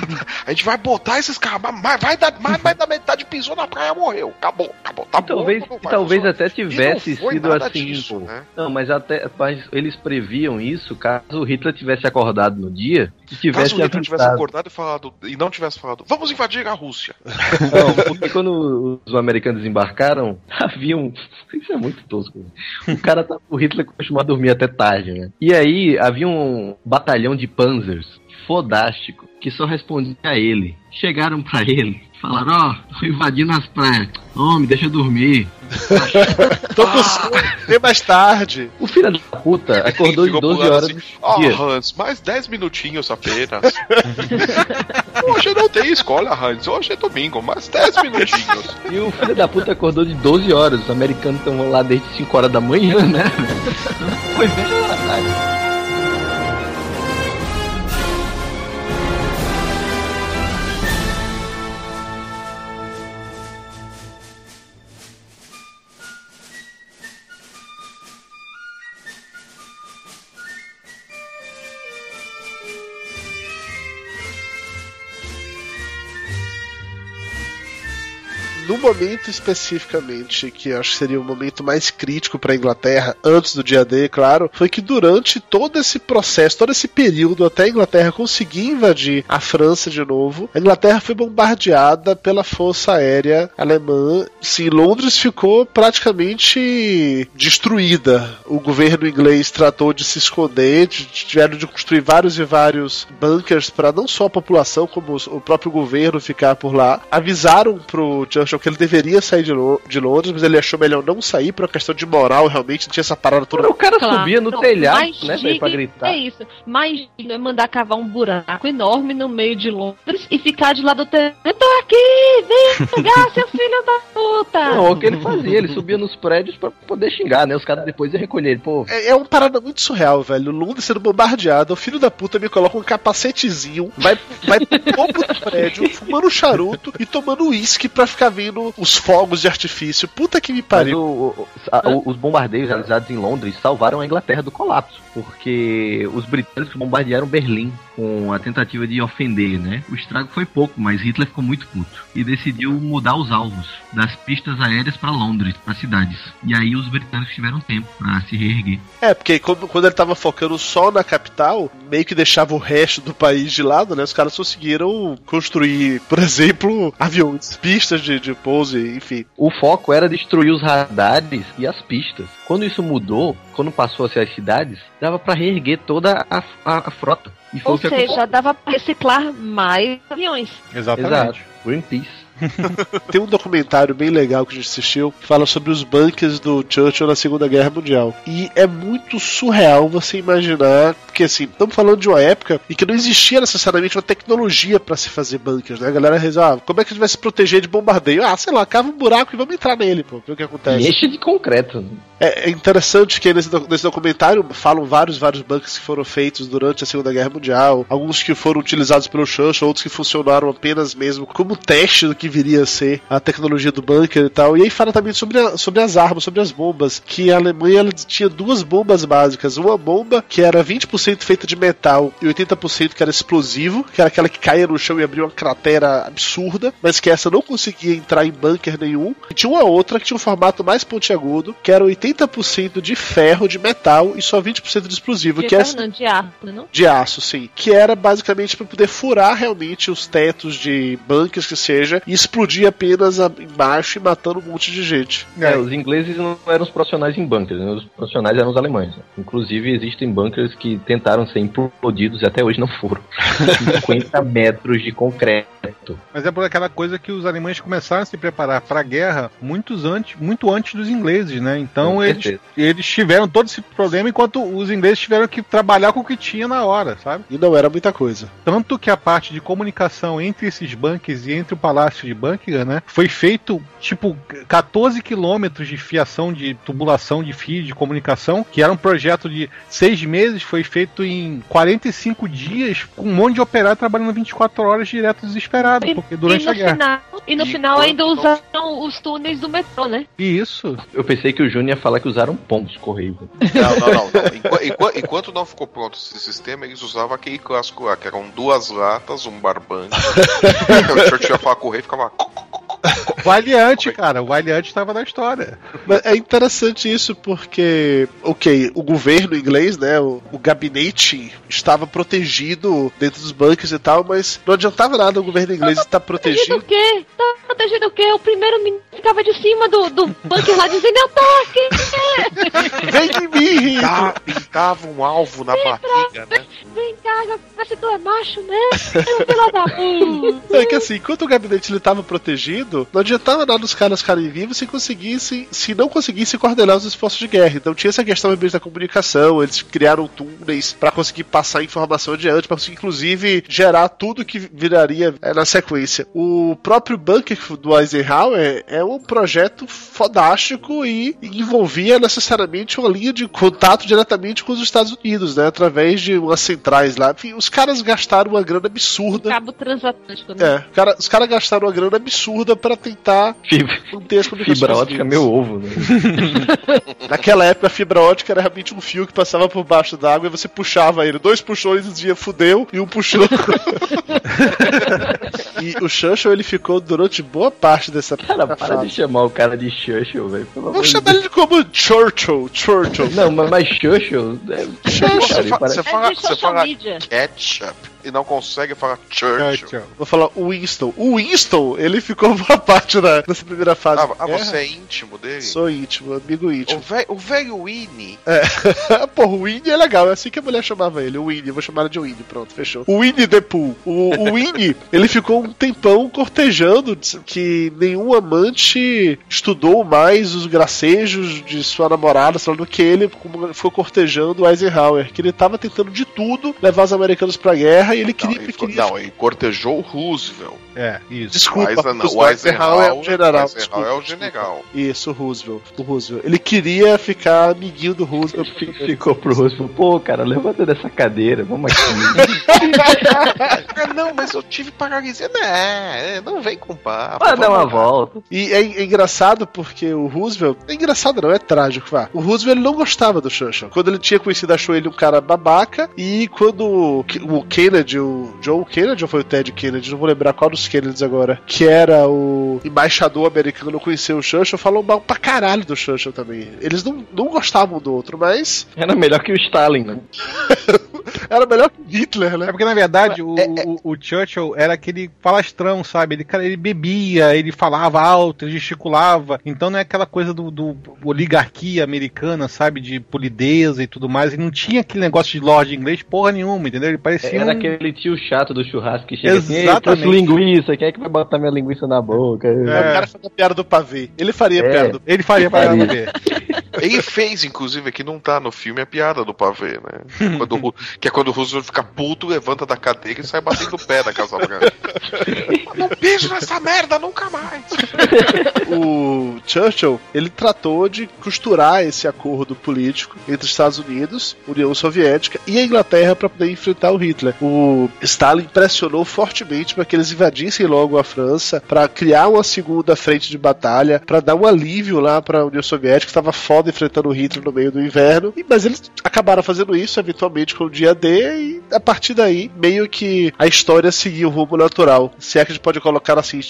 a gente vai botar esses caras, mais, vai da, mais, mais da metade pisou na praia, morreu. Acabou, acabou, tá talvez, bom. talvez até tivesse sido assim. disso, né? Não, mas até mas eles previam isso caso o Hitler tivesse acordado no dia e tivesse Caso o Hitler tivesse acordado e falado e não tivesse falado, vamos invadir a Rússia. Não, porque quando os americanos desembarcaram, havia um. Isso é muito tosco. né? O cara tá, o Hitler costumava dormir até tarde, né? E aí havia um batalhão de panzers fodástico que só respondia a ele. Chegaram pra ele, falaram: Ó, tô invadindo as praias. Homem, deixa eu dormir. Tô com sono, vem mais tarde. O filho da puta acordou de Ficou 12 pulando horas assim, Ó, dia. Hans, mais 10 minutinhos apenas. Hoje não tem escola, Hans. Hoje é domingo, mais 10 minutinhos. E o filho da puta acordou de 12 horas. Os americanos estão lá desde 5 horas da manhã, né? Foi bem tarde. Momento especificamente, que acho que seria o momento mais crítico para a Inglaterra, antes do dia D, claro, foi que durante todo esse processo, todo esse período até a Inglaterra conseguir invadir a França de novo, a Inglaterra foi bombardeada pela força aérea alemã. Sim, Londres ficou praticamente destruída. O governo inglês tratou de se esconder, de- tiveram de construir vários e vários bunkers para não só a população, como o próprio governo ficar por lá. Avisaram pro Churchill que ele deveria sair de, Lo- de Londres, mas ele achou melhor não sair por uma questão de moral, realmente tinha essa parada toda. O cara Claro. subia no Não, telhado, né, pra gritar. É isso. Mais digno é mandar cavar um buraco enorme no meio de Londres e ficar de lado do telhado. Eu tô aqui, vem pegar seu filho da puta. Não, o que ele fazia? Ele subia nos prédios pra poder xingar, né? Os caras depois iam recolher ele. Pô, É, é uma parada muito surreal, velho. Londres sendo bombardeado, o filho da puta me coloca um capacetezinho, vai, vai pro topo do prédio, fumando charuto e tomando uísque pra ficar vendo os fogos de artifício. Puta que me pariu. o- o- a- os bombardeios realizados em Londres salvaram a Inglaterra do colapso, porque os britânicos bombardearam Berlim com a tentativa de ofender, né? O estrago foi pouco, mas Hitler ficou muito puto e decidiu mudar os alvos das pistas aéreas para Londres, para cidades. E aí os britânicos tiveram tempo para se reerguer. É, porque quando, quando ele tava focando só na capital, meio que deixava o resto do país de lado, né? Os caras conseguiram construir, por exemplo, aviões, pistas de, de pouso, enfim. O foco era destruir os radares e as pistas. Quando isso mudou, quando passou a ser as cidades, dava para reerguer toda a, a- a frota. E Ou que seja, dava pra reciclar mais aviões. Exatamente. Exato. Greenpeace. Tem um documentário bem legal que a gente assistiu que fala sobre os bunkers do Churchill na Segunda Guerra Mundial. E é muito surreal você imaginar, porque assim, estamos falando de uma época em que não existia necessariamente uma tecnologia para se fazer bunkers, né? A galera rezava, ah, como é que a gente vai se proteger de bombardeio? Ah, sei lá, cava um buraco e vamos entrar nele, pô, ver o que acontece. E enche de concreto. É, é interessante que nesse, nesse documentário falam vários, vários bunkers que foram feitos durante a Segunda Guerra Mundial, alguns que foram utilizados pelo Churchill, outros que funcionaram apenas mesmo como teste do que viria a ser a tecnologia do bunker e tal. E aí fala também sobre, a- sobre as armas, sobre as bombas, que a Alemanha ela tinha duas bombas básicas, uma bomba que era 20% feita de metal e 80% que era explosivo, que era aquela que caía no chão e abria uma cratera absurda, mas que essa não conseguia entrar em bunker nenhum. E tinha uma outra que tinha um formato mais pontiagudo, que era 80% de ferro, de metal e só 20% de explosivo, De que é ferro não, de ar, não? de aço, sim. Que era basicamente para poder furar realmente os tetos de bunkers que seja e explodir apenas a- embaixo e matando um monte de gente. É, os ingleses não eram os profissionais em bunkers, né? os profissionais eram os alemães. né? Inclusive, existem bunkers que tentaram ser implodidos e até hoje não foram. 50 metros de concreto. Mas é por aquela coisa que os alemães começaram a se preparar para a guerra muitos antes, muito antes dos ingleses, né? Então Eles, eles tiveram todo esse problema enquanto os ingleses tiveram que trabalhar com o que tinha na hora, sabe? E não era muita coisa. Tanto que a parte de comunicação entre esses bunkers e entre o palácio de Buckingham, né, foi feito tipo 14 quilômetros de fiação de tubulação de fio de comunicação, que era um projeto de seis meses, foi feito em 45 dias, com um monte de operário trabalhando 24 horas direto desesperado, porque durante e no a guerra. final, e no E final ainda usaram os túneis do metrô, né? E isso. Eu pensei que o Júnior ia falar que usaram pombos correios. Não, não, não. não. Enqu- enqu- enquanto não ficou pronto esse sistema, eles usavam aquele clássico lá, que eram duas latas, um barbante. o Churchill ia falar correio e ficava. Valiante, cara, o Valiante estava na história. Mas é interessante isso porque, ok, o governo inglês, né, o, o gabinete estava protegido dentro dos bunkers e tal, mas não adiantava nada o governo inglês estar Protegido protegido. o quê? Tá protegido o quê? O primeiro menino ficava de cima do, do bunker lá dizendo, eu tô aqui! Vem em mim! Pintava, pintava um alvo na barriga, né? Vem cá, vê se tu é macho mesmo, filho da puta! É que assim, enquanto o gabinete ele estava protegido, não adiantava nada os caras ficarem vivos se conseguissem, se não conseguissem coordenar os esforços de guerra. Então tinha essa questão também da comunicação, eles criaram túneis para conseguir passar informação adiante, para conseguir inclusive gerar tudo que viraria é, na sequência. O próprio bunker do Eisenhower é um projeto fodástico e envolvia necessariamente uma linha de contato diretamente com os Estados Unidos, né, através de umas centrais lá. Enfim, os caras gastaram uma grana absurda. Cabo transatlântico, né? É, cara, os caras gastaram uma grana absurda pra tentar manter as comunicações. Fibra ótica, vivas. meu ovo, né? Naquela época, a fibra ótica era realmente um fio que passava por baixo d'água e você puxava ele. Dois puxões e dizia fudeu, e um puxou. E o Churchill ele ficou durante boa parte dessa Cara, para de chamar o cara de Churchill, velho. Vamos chamar ele como Churchill, Churchill. Não, mas, mas Churchill. É, você É fala, você fala ketchup e não consegue falar Churchill. Vou falar Winston. O Winston, ele ficou boa parte da, dessa primeira fase. Ah, ah, guerra. você é íntimo dele? Sou íntimo, amigo íntimo. O velho Winnie. É. Porra, o Winnie é legal, é assim que a mulher chamava ele. O Winnie, eu vou chamar ele de Winnie, pronto, fechou. O Winnie the Pooh. O, o Winnie, ele ficou um tempão cortejando que nenhum amante estudou mais os gracejos de sua namorada, sei lá, do que ele ficou cortejando o Eisenhower. Que ele tava tentando de tudo levar os americanos pra guerra e ele Não, queria. ele, queria não, ele cortejou o Roosevelt. É, isso. Desculpa, o Eisenhower, o Eisenhower é o general. o Eisenhower é o desculpa, general. Isso, o Roosevelt. O Roosevelt. Ele queria ficar amiguinho do Roosevelt. Ficou pro rosto, pô, cara, levanta dessa cadeira, vamos aqui. não, mas eu tive paralisia. Não, não vem com papo. Vai dar uma volta. E é, é engraçado porque o Roosevelt. É engraçado, não, é trágico, vá. O Roosevelt ele não gostava do Churchill. Quando ele tinha conhecido, achou ele um cara babaca. E quando o Ke- o Kennedy, o John Kennedy ou foi o Ted Kennedy, não vou lembrar qual dos Kennedys agora, que era o embaixador americano, conheceu o Churchill, falou mal pra caralho do Churchill também. Eles não, não gostavam do outro, mas Era melhor que o Stalin, né? era melhor que Hitler, né? É porque, na verdade, o, o, o Churchill era aquele falastrão, sabe? Ele, cara, ele bebia, ele falava alto, ele gesticulava. Então não é aquela coisa do, do oligarquia americana, sabe? De polideza e tudo mais. Ele não tinha aquele negócio de lorde inglês, porra nenhuma, entendeu? Ele parecia Era um... aquele tio chato do churrasco que chega assim, "Ei, Exatamente. trouxe linguiça, quem é que vai botar minha linguiça na boca? O cara faz a piada do pavê. Ele faria É. piada do Ele faria pra Faria. ver. Ele fez, inclusive, que não tá no filme, a piada do pavê, né? Quando que é quando o Roosevelt fica puto, levanta da cadeira e sai batendo o pé da Casa Branca. não piso nessa merda nunca mais. o Churchill ele tratou de costurar esse acordo político entre Estados Unidos, União Soviética e a Inglaterra para poder enfrentar o Hitler. O Stalin pressionou fortemente para que eles invadissem logo a França, para criar uma segunda frente de batalha, para dar um alívio lá para a União Soviética que estava foda enfrentando o Hitler no meio do inverno. Mas eles acabaram fazendo isso eventualmente com o dia D e a partir daí meio que a história seguiu o rumo natural. Se é que a gente pode colocar assim,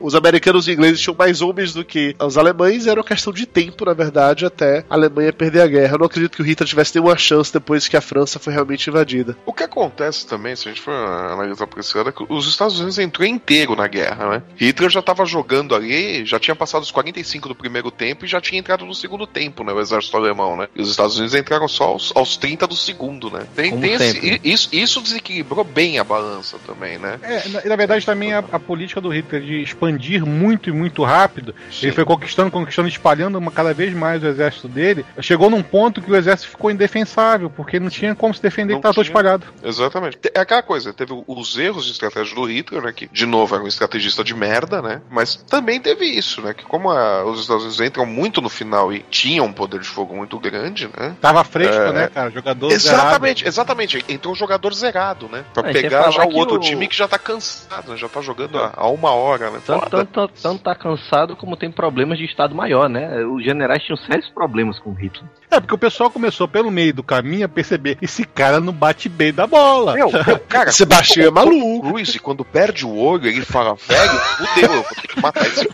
os americanos e ingleses tinham mais homens do que os alemães, era uma questão de tempo, na verdade, até a Alemanha perder a guerra. Eu não acredito que o Hitler tivesse nenhuma chance depois que a França foi realmente invadida. O que acontece também, se a gente for analisar por esse lado, é que os Estados Unidos entrou inteiro na guerra, né? Hitler já tava jogando ali, já tinha passado os 45 do primeiro tempo e já tinha entrado no segundo tempo, né? O exército alemão, né? E os Estados Unidos entraram só aos, aos 30 do segundo, né? Tem, tem esse- isso, isso desequilibrou bem a balança também, né? É, na, na verdade, também a, a política do Hitler de expandir muito e muito rápido, ele foi conquistando, conquistando, espalhando uma, cada vez mais o exército dele. Chegou num ponto que o exército ficou indefensável, porque não tinha como se defender Não que estava todo espalhado. Exatamente. É aquela coisa, teve os erros de estratégia do Hitler, né? Que, de novo, era um estrategista de merda, né? Mas também teve isso, né? Que como a- os Estados Unidos entram muito no final e tinham um poder de fogo muito grande, né? Tava fresco, É. né, cara? Jogador Exatamente, exatamente. Entrou um jogador zerado, né? Pra e pegar já o outro o- time que já tá cansado, né? Já tá jogando há, há uma hora, né? Tanto, tanto, tanto tá cansado como tem problemas de Estado Maior, né? Os generais tinham sérios problemas com o Hitler. É, porque o pessoal começou pelo meio do caminho a perceber: esse cara não bate bem da bola. Meu, meu, cara, Sebastião é maluco. Tom Cruise, quando perde o olho, ele fala, velho, fudeu, eu vou ter que matar esse da...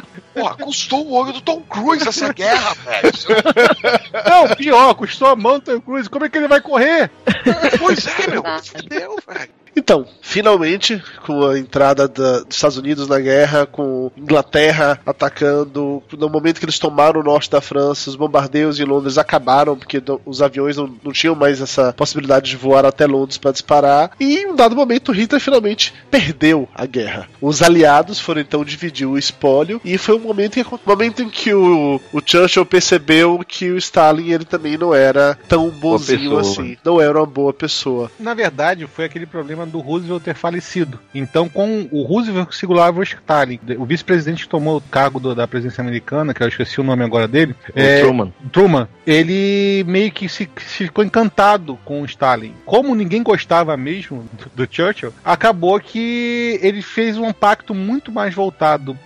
Porra, custou o olho do Tom Cruise essa guerra, velho. Não, pior, custou a mão do Tom Cruise. Como é que ele vai correr? Pois é, meu, fudeu, velho. Então, finalmente, com a entrada da- dos Estados Unidos na guerra, com Inglaterra atacando, no momento que eles tomaram o norte da França, os bombardeios em Londres acabaram, porque do- os aviões não, não tinham mais essa possibilidade de voar até Londres para disparar, e em um dado momento Hitler finalmente perdeu a guerra. Os aliados foram então dividir o espólio, e foi um momento em, momento em que o, o Churchill percebeu que o Stalin ele também não era tão bonzinho assim, não era uma boa pessoa. Na verdade, foi aquele problema do Roosevelt ter falecido. Então, com o Roosevelt que segurava o Stalin, o vice-presidente que tomou o cargo do- da presidência americana, que eu esqueci o nome agora dele, O é, Truman. Truman, ele meio que se, se ficou encantado com o Stalin. Como ninguém gostava mesmo do, do Churchill, acabou que ele fez um pacto muito mais voltado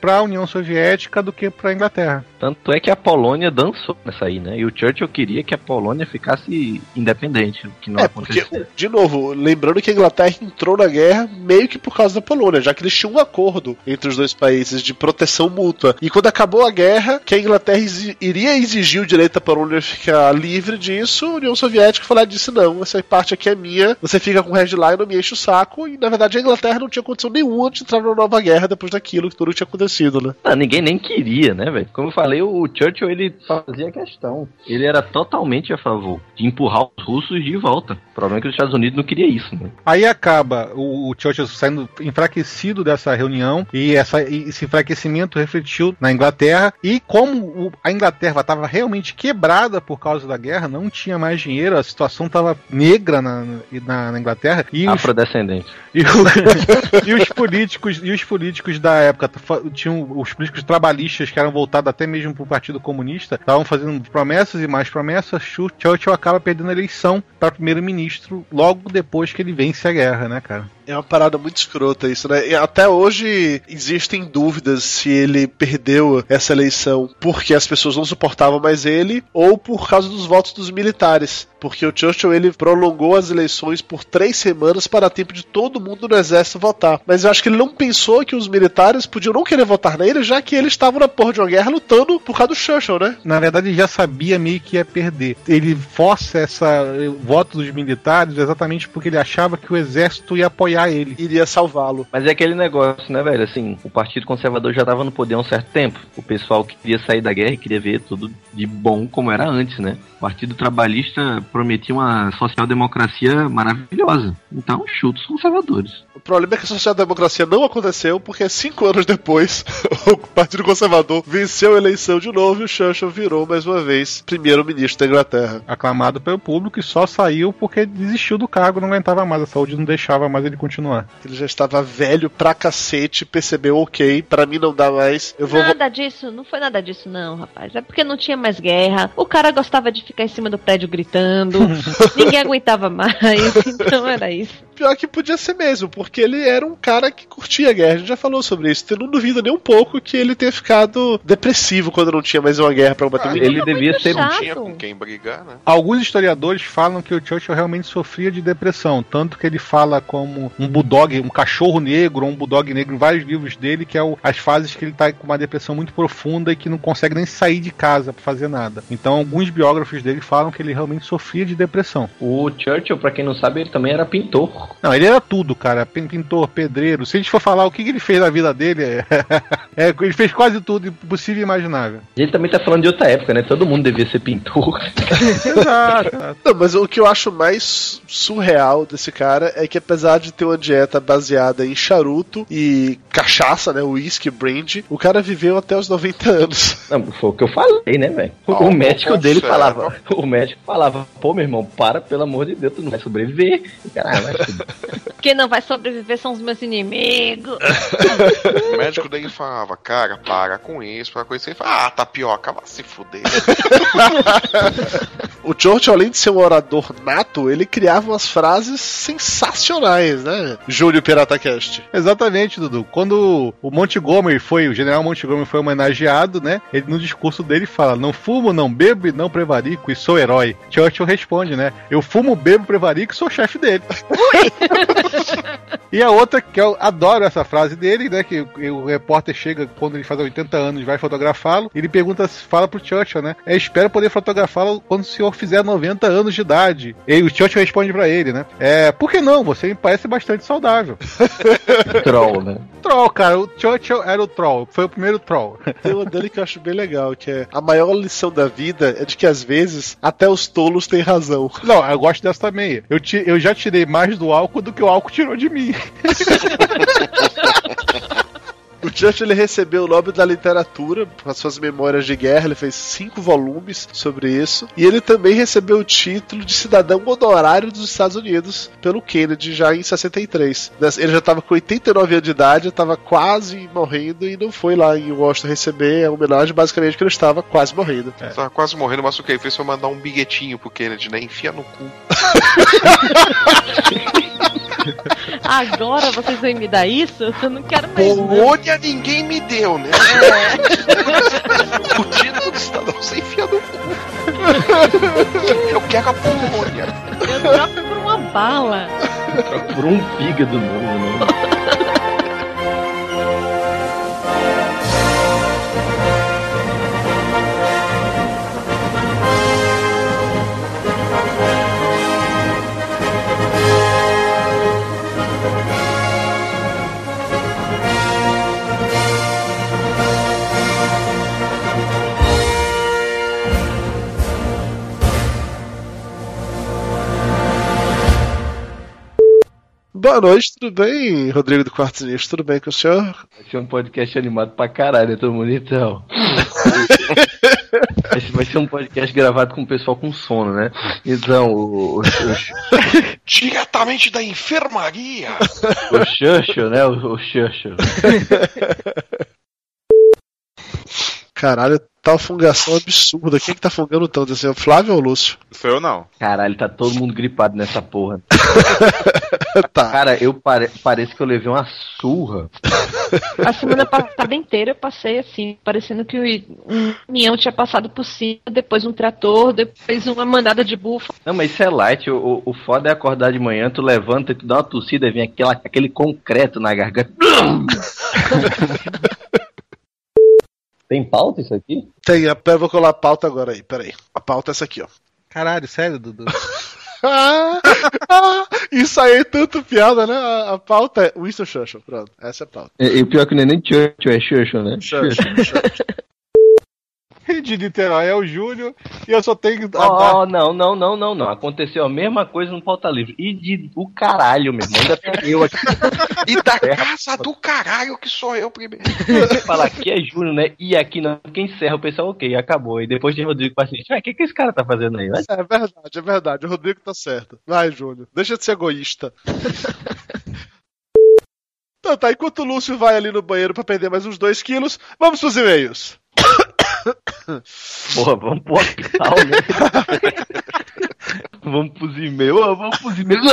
para a União Soviética do que para a Inglaterra. Tanto é que a Polônia dançou nessa aí, né? E o Churchill queria que a Polônia ficasse independente, o que não É, aconteceu. porque, de novo, lembrando que a Inglaterra entrou na guerra meio que por causa da Polônia, já que eles tinham um acordo entre os dois países de proteção mútua. E quando acabou a guerra, que a Inglaterra iria exigir o direito da Polônia ficar livre disso, a União Soviética falou, disse, não, essa parte aqui é minha, você fica com o Red Line, não me enche o saco. E, na verdade, a Inglaterra não tinha condição nenhuma de entrar numa nova guerra depois daquilo que tudo tinha acontecido, né? Ah, ninguém nem queria, né, velho? Como eu falei, o Churchill ele fazia questão. Ele era totalmente a favor de empurrar os russos de volta. O problema é que os Estados Unidos não queria isso, né? Aí acaba o, o Churchill saindo enfraquecido dessa reunião e essa, e esse enfraquecimento refletiu na Inglaterra e como o- a Inglaterra estava realmente quebrada por causa da guerra, não tinha mais dinheiro, a situação estava negra na, na, na Inglaterra e os, Afrodescendente. e, o- e os políticos e os políticos da época tinham os políticos trabalhistas que eram voltados até mesmo para o Partido Comunista estavam fazendo promessas e mais promessas. Chu- Churchill acaba perdendo a eleição para primeiro-ministro logo depois que ele vence a guerra, né, cara? É uma parada muito escrota isso, né? E até hoje existem dúvidas se ele perdeu essa eleição porque as pessoas não suportavam mais ele ou por causa dos votos dos militares. Porque o Churchill ele prolongou as eleições por três semanas para tempo de todo mundo no exército votar. Mas eu acho que ele não pensou que os militares podiam não querer votar nele, já que eles estavam na porra de uma guerra lutando por causa do Churchill, né? Na verdade, ele já sabia meio que ia perder. Ele força essa eh, voto dos militares exatamente porque ele achava que o exército ia apoiar ele. Iria salvá-lo. Mas é aquele negócio, né, velho? Assim, o Partido Conservador já tava no poder há um certo tempo. O pessoal queria sair da guerra e queria ver tudo de bom como era antes, né? O Partido Trabalhista prometia uma social-democracia maravilhosa. Então, chuta os conservadores. O problema é que a social-democracia não aconteceu porque cinco anos depois o Partido Conservador venceu a eleição de novo e o Churchill virou mais uma vez primeiro-ministro da Inglaterra. Aclamado pelo público e só saiu porque desistiu do cargo, não aguentava mais, a saúde não deixava mais ele continuar. Ele já estava velho pra cacete, percebeu, ok, pra mim não dá mais, eu vou... Nada disso, não foi nada disso, não, rapaz. É porque não tinha mais guerra. O cara gostava de ficar em cima do prédio gritando. ninguém aguentava mais. Então era isso. Pior que podia ser mesmo, porque ele era um cara que curtia a guerra, a gente já falou sobre isso. Eu não duvido nem um pouco que ele tenha ficado depressivo quando não tinha mais uma guerra pra bater Ah, um Ele devia ser Não tinha com quem brigar, né? Alguns historiadores falam que o Churchill realmente sofria de depressão, tanto que ele fala como um bulldog, um cachorro negro, ou um bulldog negro em vários livros dele, que é o- as fases que ele tá com uma depressão muito profunda e que não consegue nem sair de casa pra fazer nada. Então, alguns biógrafos dele falam que ele realmente sofria de depressão. O Churchill, pra quem não sabe, ele também era pintor. Não, ele era tudo, cara. Pin- Pintor, pedreiro. Se a gente for falar o que que ele fez na vida dele, é... é, ele fez quase tudo possível e imaginável. Ele também tá falando de outra época, né? Todo mundo devia ser pintor. Exato. Não, mas o que eu acho mais surreal desse cara é que apesar de ter uma dieta baseada em charuto e cachaça, né, whisky, brandy, o cara viveu até os 90 anos. Não, foi o que eu falei, né, velho? O, Álcool o médico dele falava. O médico falava, pô, meu irmão, para, pelo amor de Deus, tu não vai sobreviver. E, Caralho. Quem não vai sobreviver são os meus inimigos. O médico daí falava, cara, para com isso, para com isso. Ele fala, ah, tapioca, vai se fuder. O Churchill, além de ser um orador nato, ele criava umas frases sensacionais, né? Júlio PirataCast. Exatamente, Dudu. Quando o Montgomery foi, o general Montgomery foi homenageado, né? Ele no discurso dele fala: Não fumo, não bebo e não prevarico e sou herói. Churchill responde, né? Eu fumo, bebo, prevarico e sou chefe dele. E a outra, que eu adoro essa frase dele, né? Que o, o repórter chega quando ele faz 80 anos, vai fotografá-lo, ele pergunta, fala pro Churchill, né? Eu espero poder fotografá-lo quando o senhor fizer 90 anos de idade. E o Churchill responde pra ele, né? É, por que não? Você me parece bastante saudável. Troll, né? Troll, cara. O Churchill era o Troll. Foi o primeiro Troll. Tem uma dele que eu acho bem legal, que é a maior lição da vida é de que às vezes até os tolos têm razão. Não, eu gosto dessa também. Eu, ti- eu já tirei mais do álcool do que o álcool tirou de mim. O Churchill ele recebeu o Nobel da Literatura por as suas memórias de guerra, ele fez cinco volumes sobre isso. E ele também recebeu o título de cidadão honorário dos Estados Unidos pelo Kennedy já em 63. Nessa- Ele já estava com 89 anos de idade, estava quase morrendo e não foi lá em Washington receber a homenagem, basicamente porque ele estava quase morrendo. Tava quase morrendo, mas o que ele fez foi mandar um bilhetinho pro Kennedy, né? Enfia no cu. Agora vocês vão me dar isso? Eu não quero mais. não. Polônia ninguém me deu, né? o título do cidadão você enfia no cu. Eu quero a Polônia. Eu troco por uma bala. Por um fígado novo, né? Boa noite, tudo bem, Rodrigo do Quarto Sinistro? Tudo bem com o senhor? Vai ser um podcast animado pra caralho, eu tô bonitão. Esse vai ser um podcast gravado com o pessoal com sono, né? Então, o, o, o, Diretamente da enfermaria. o Xuxo, né? O, o Xuxo. Caralho, tá uma fungação absurda. Quem que tá fungando tanto assim? É o Flávio ou o Lúcio? Sou eu não. Caralho, tá todo mundo gripado nessa porra. tá. Cara, eu pare... parece que eu levei uma surra. A semana passada inteira eu passei assim, parecendo que um caminhão tinha passado por cima, depois um trator, depois uma mandada de búfalo. Não, mas isso é light. O, o, foda é acordar de manhã, tu levanta e tu dá uma tossida e vem aquela, aquele concreto na garganta. Tem pauta isso aqui? Tem, eu vou colar a pauta agora aí, peraí. A pauta é essa aqui, ó. Caralho, sério, Dudu? Ah, ah, isso aí é tanto piada, né? A, a pauta é Winston Churchill, pronto. Essa é a pauta. E, e pior que não é nem Churchill, é Churchill, né? Churchill, Churchill. De Niterói é o Júnior e eu só tenho. a dar- Oh, não, não, não, não, não. Aconteceu a mesma coisa no pauta livre. E de do caralho, meu irmão. Ainda tem eu aqui. E da casa do caralho que sou eu primeiro. Falar aqui é Júnior, né? E aqui não. Quem encerra o pessoal, ok, acabou. E depois tem Rodrigo paciente. Ué, o que, que esse cara tá fazendo aí? Vai É verdade, é verdade. O Rodrigo tá certo. Vai, Júnior. Deixa de ser egoísta. então tá, enquanto o Lúcio vai ali no banheiro pra perder mais uns 2 quilos, vamos pros e-mails. Porra, vamos pro hospital, né? vamos pros e-mails, vamos pros e-mails.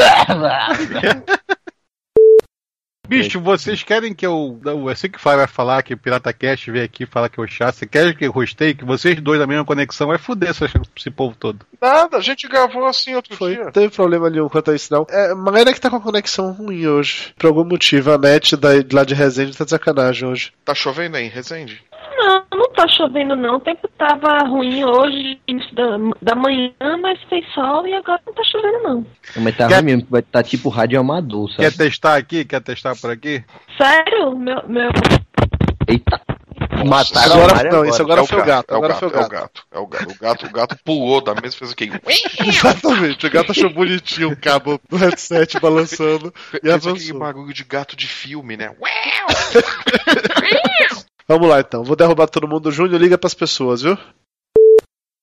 Bicho, vocês querem que eu. Eu sei que o Fábio vai falar que o Pirata Cast veio aqui falar que eu chato. Você quer que eu rostei? Que vocês dois da mesma conexão vai fuder essa- esse povo todo. Nada, a gente gravou assim outro Foi, dia. não teve problema nenhum quanto a isso, não. É, mas é que tá com a conexão ruim hoje. Por algum motivo, a net da, lá de Resende tá de sacanagem hoje. Tá chovendo aí, Resende? Não, não tá chovendo não. O tempo tava ruim hoje, início da, da manhã, mas fez sol e agora não tá chovendo não. Mas tá ruim mesmo, vai estar tipo rádio amador, Quer sabe? testar aqui? Quer testar por aqui? Sério? Meu, meu... Eita. Mataram Agora- a Mari não, isso agora é o foi o gato, É o agora gato, foi o é o gato. É o gato. O gato, o gato pulou da mesa e fez o quê? Exatamente, o gato achou bonitinho o cabo do headset balançando e Fez aquele avançou. barulho de gato de filme, né? Vamos lá então, vou derrubar todo mundo. Júnior, liga pras pessoas, viu?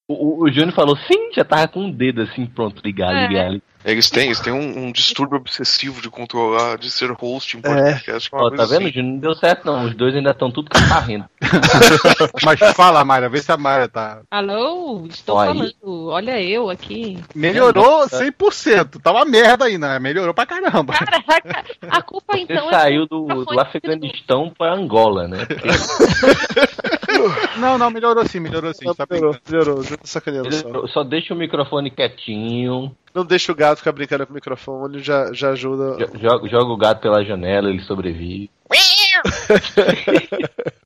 O, o, Júnior falou sim, já tava com o dedo assim, pronto, ligar, É. ligar. ligar. Eles têm, eles têm um, um distúrbio obsessivo de controlar, de ser host em podcast. uma Ó, coisa tá vendo, assim. Júnior? Não deu certo não, os dois ainda estão tudo catarrendo. Mas fala, Mayra, vê se a Mayra tá. Alô? Estou Olha. falando. Olha eu aqui. Melhorou 100%. Tá uma merda aí, né? Melhorou pra caramba. Caraca, a culpa Você então saiu é... do, do Afeganistão pra Angola, né? Porque Não, não, melhorou sim, melhorou sim. Tá Melhorou, melhorou, já tá sacaneando só. só deixa o microfone quietinho, Não deixa o gato ficar brincando com o microfone, já, já ajuda. jo- joga, joga o gato pela janela, ele sobrevive.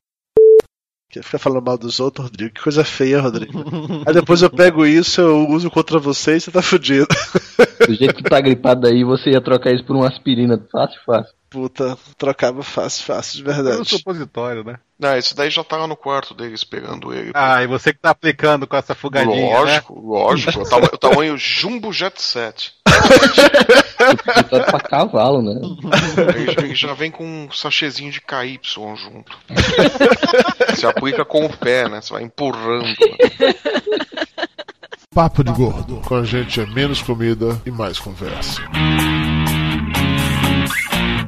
Fica falando mal dos outros, Rodrigo. Que coisa feia, Rodrigo. Aí depois eu pego isso, eu uso contra você e você tá fudido. Do jeito que tu tá gripado aí, você ia trocar isso por uma aspirina fácil, fácil. Puta, trocava fácil, fácil, de É um verdade. supositório, né? Não, esse daí já tava no quarto dele esperando ele. Ah, e você que tá aplicando com essa fugadinha, lógico, lógico. O, tama- o tamanho Jumbo Jet 7. Supositório pra cavalo, né? Ele, já vem com um sachêzinho de KY junto. Você aplica com o pé, né? Você vai empurrando. Papo de gordo. Com a gente é menos comida e mais conversa.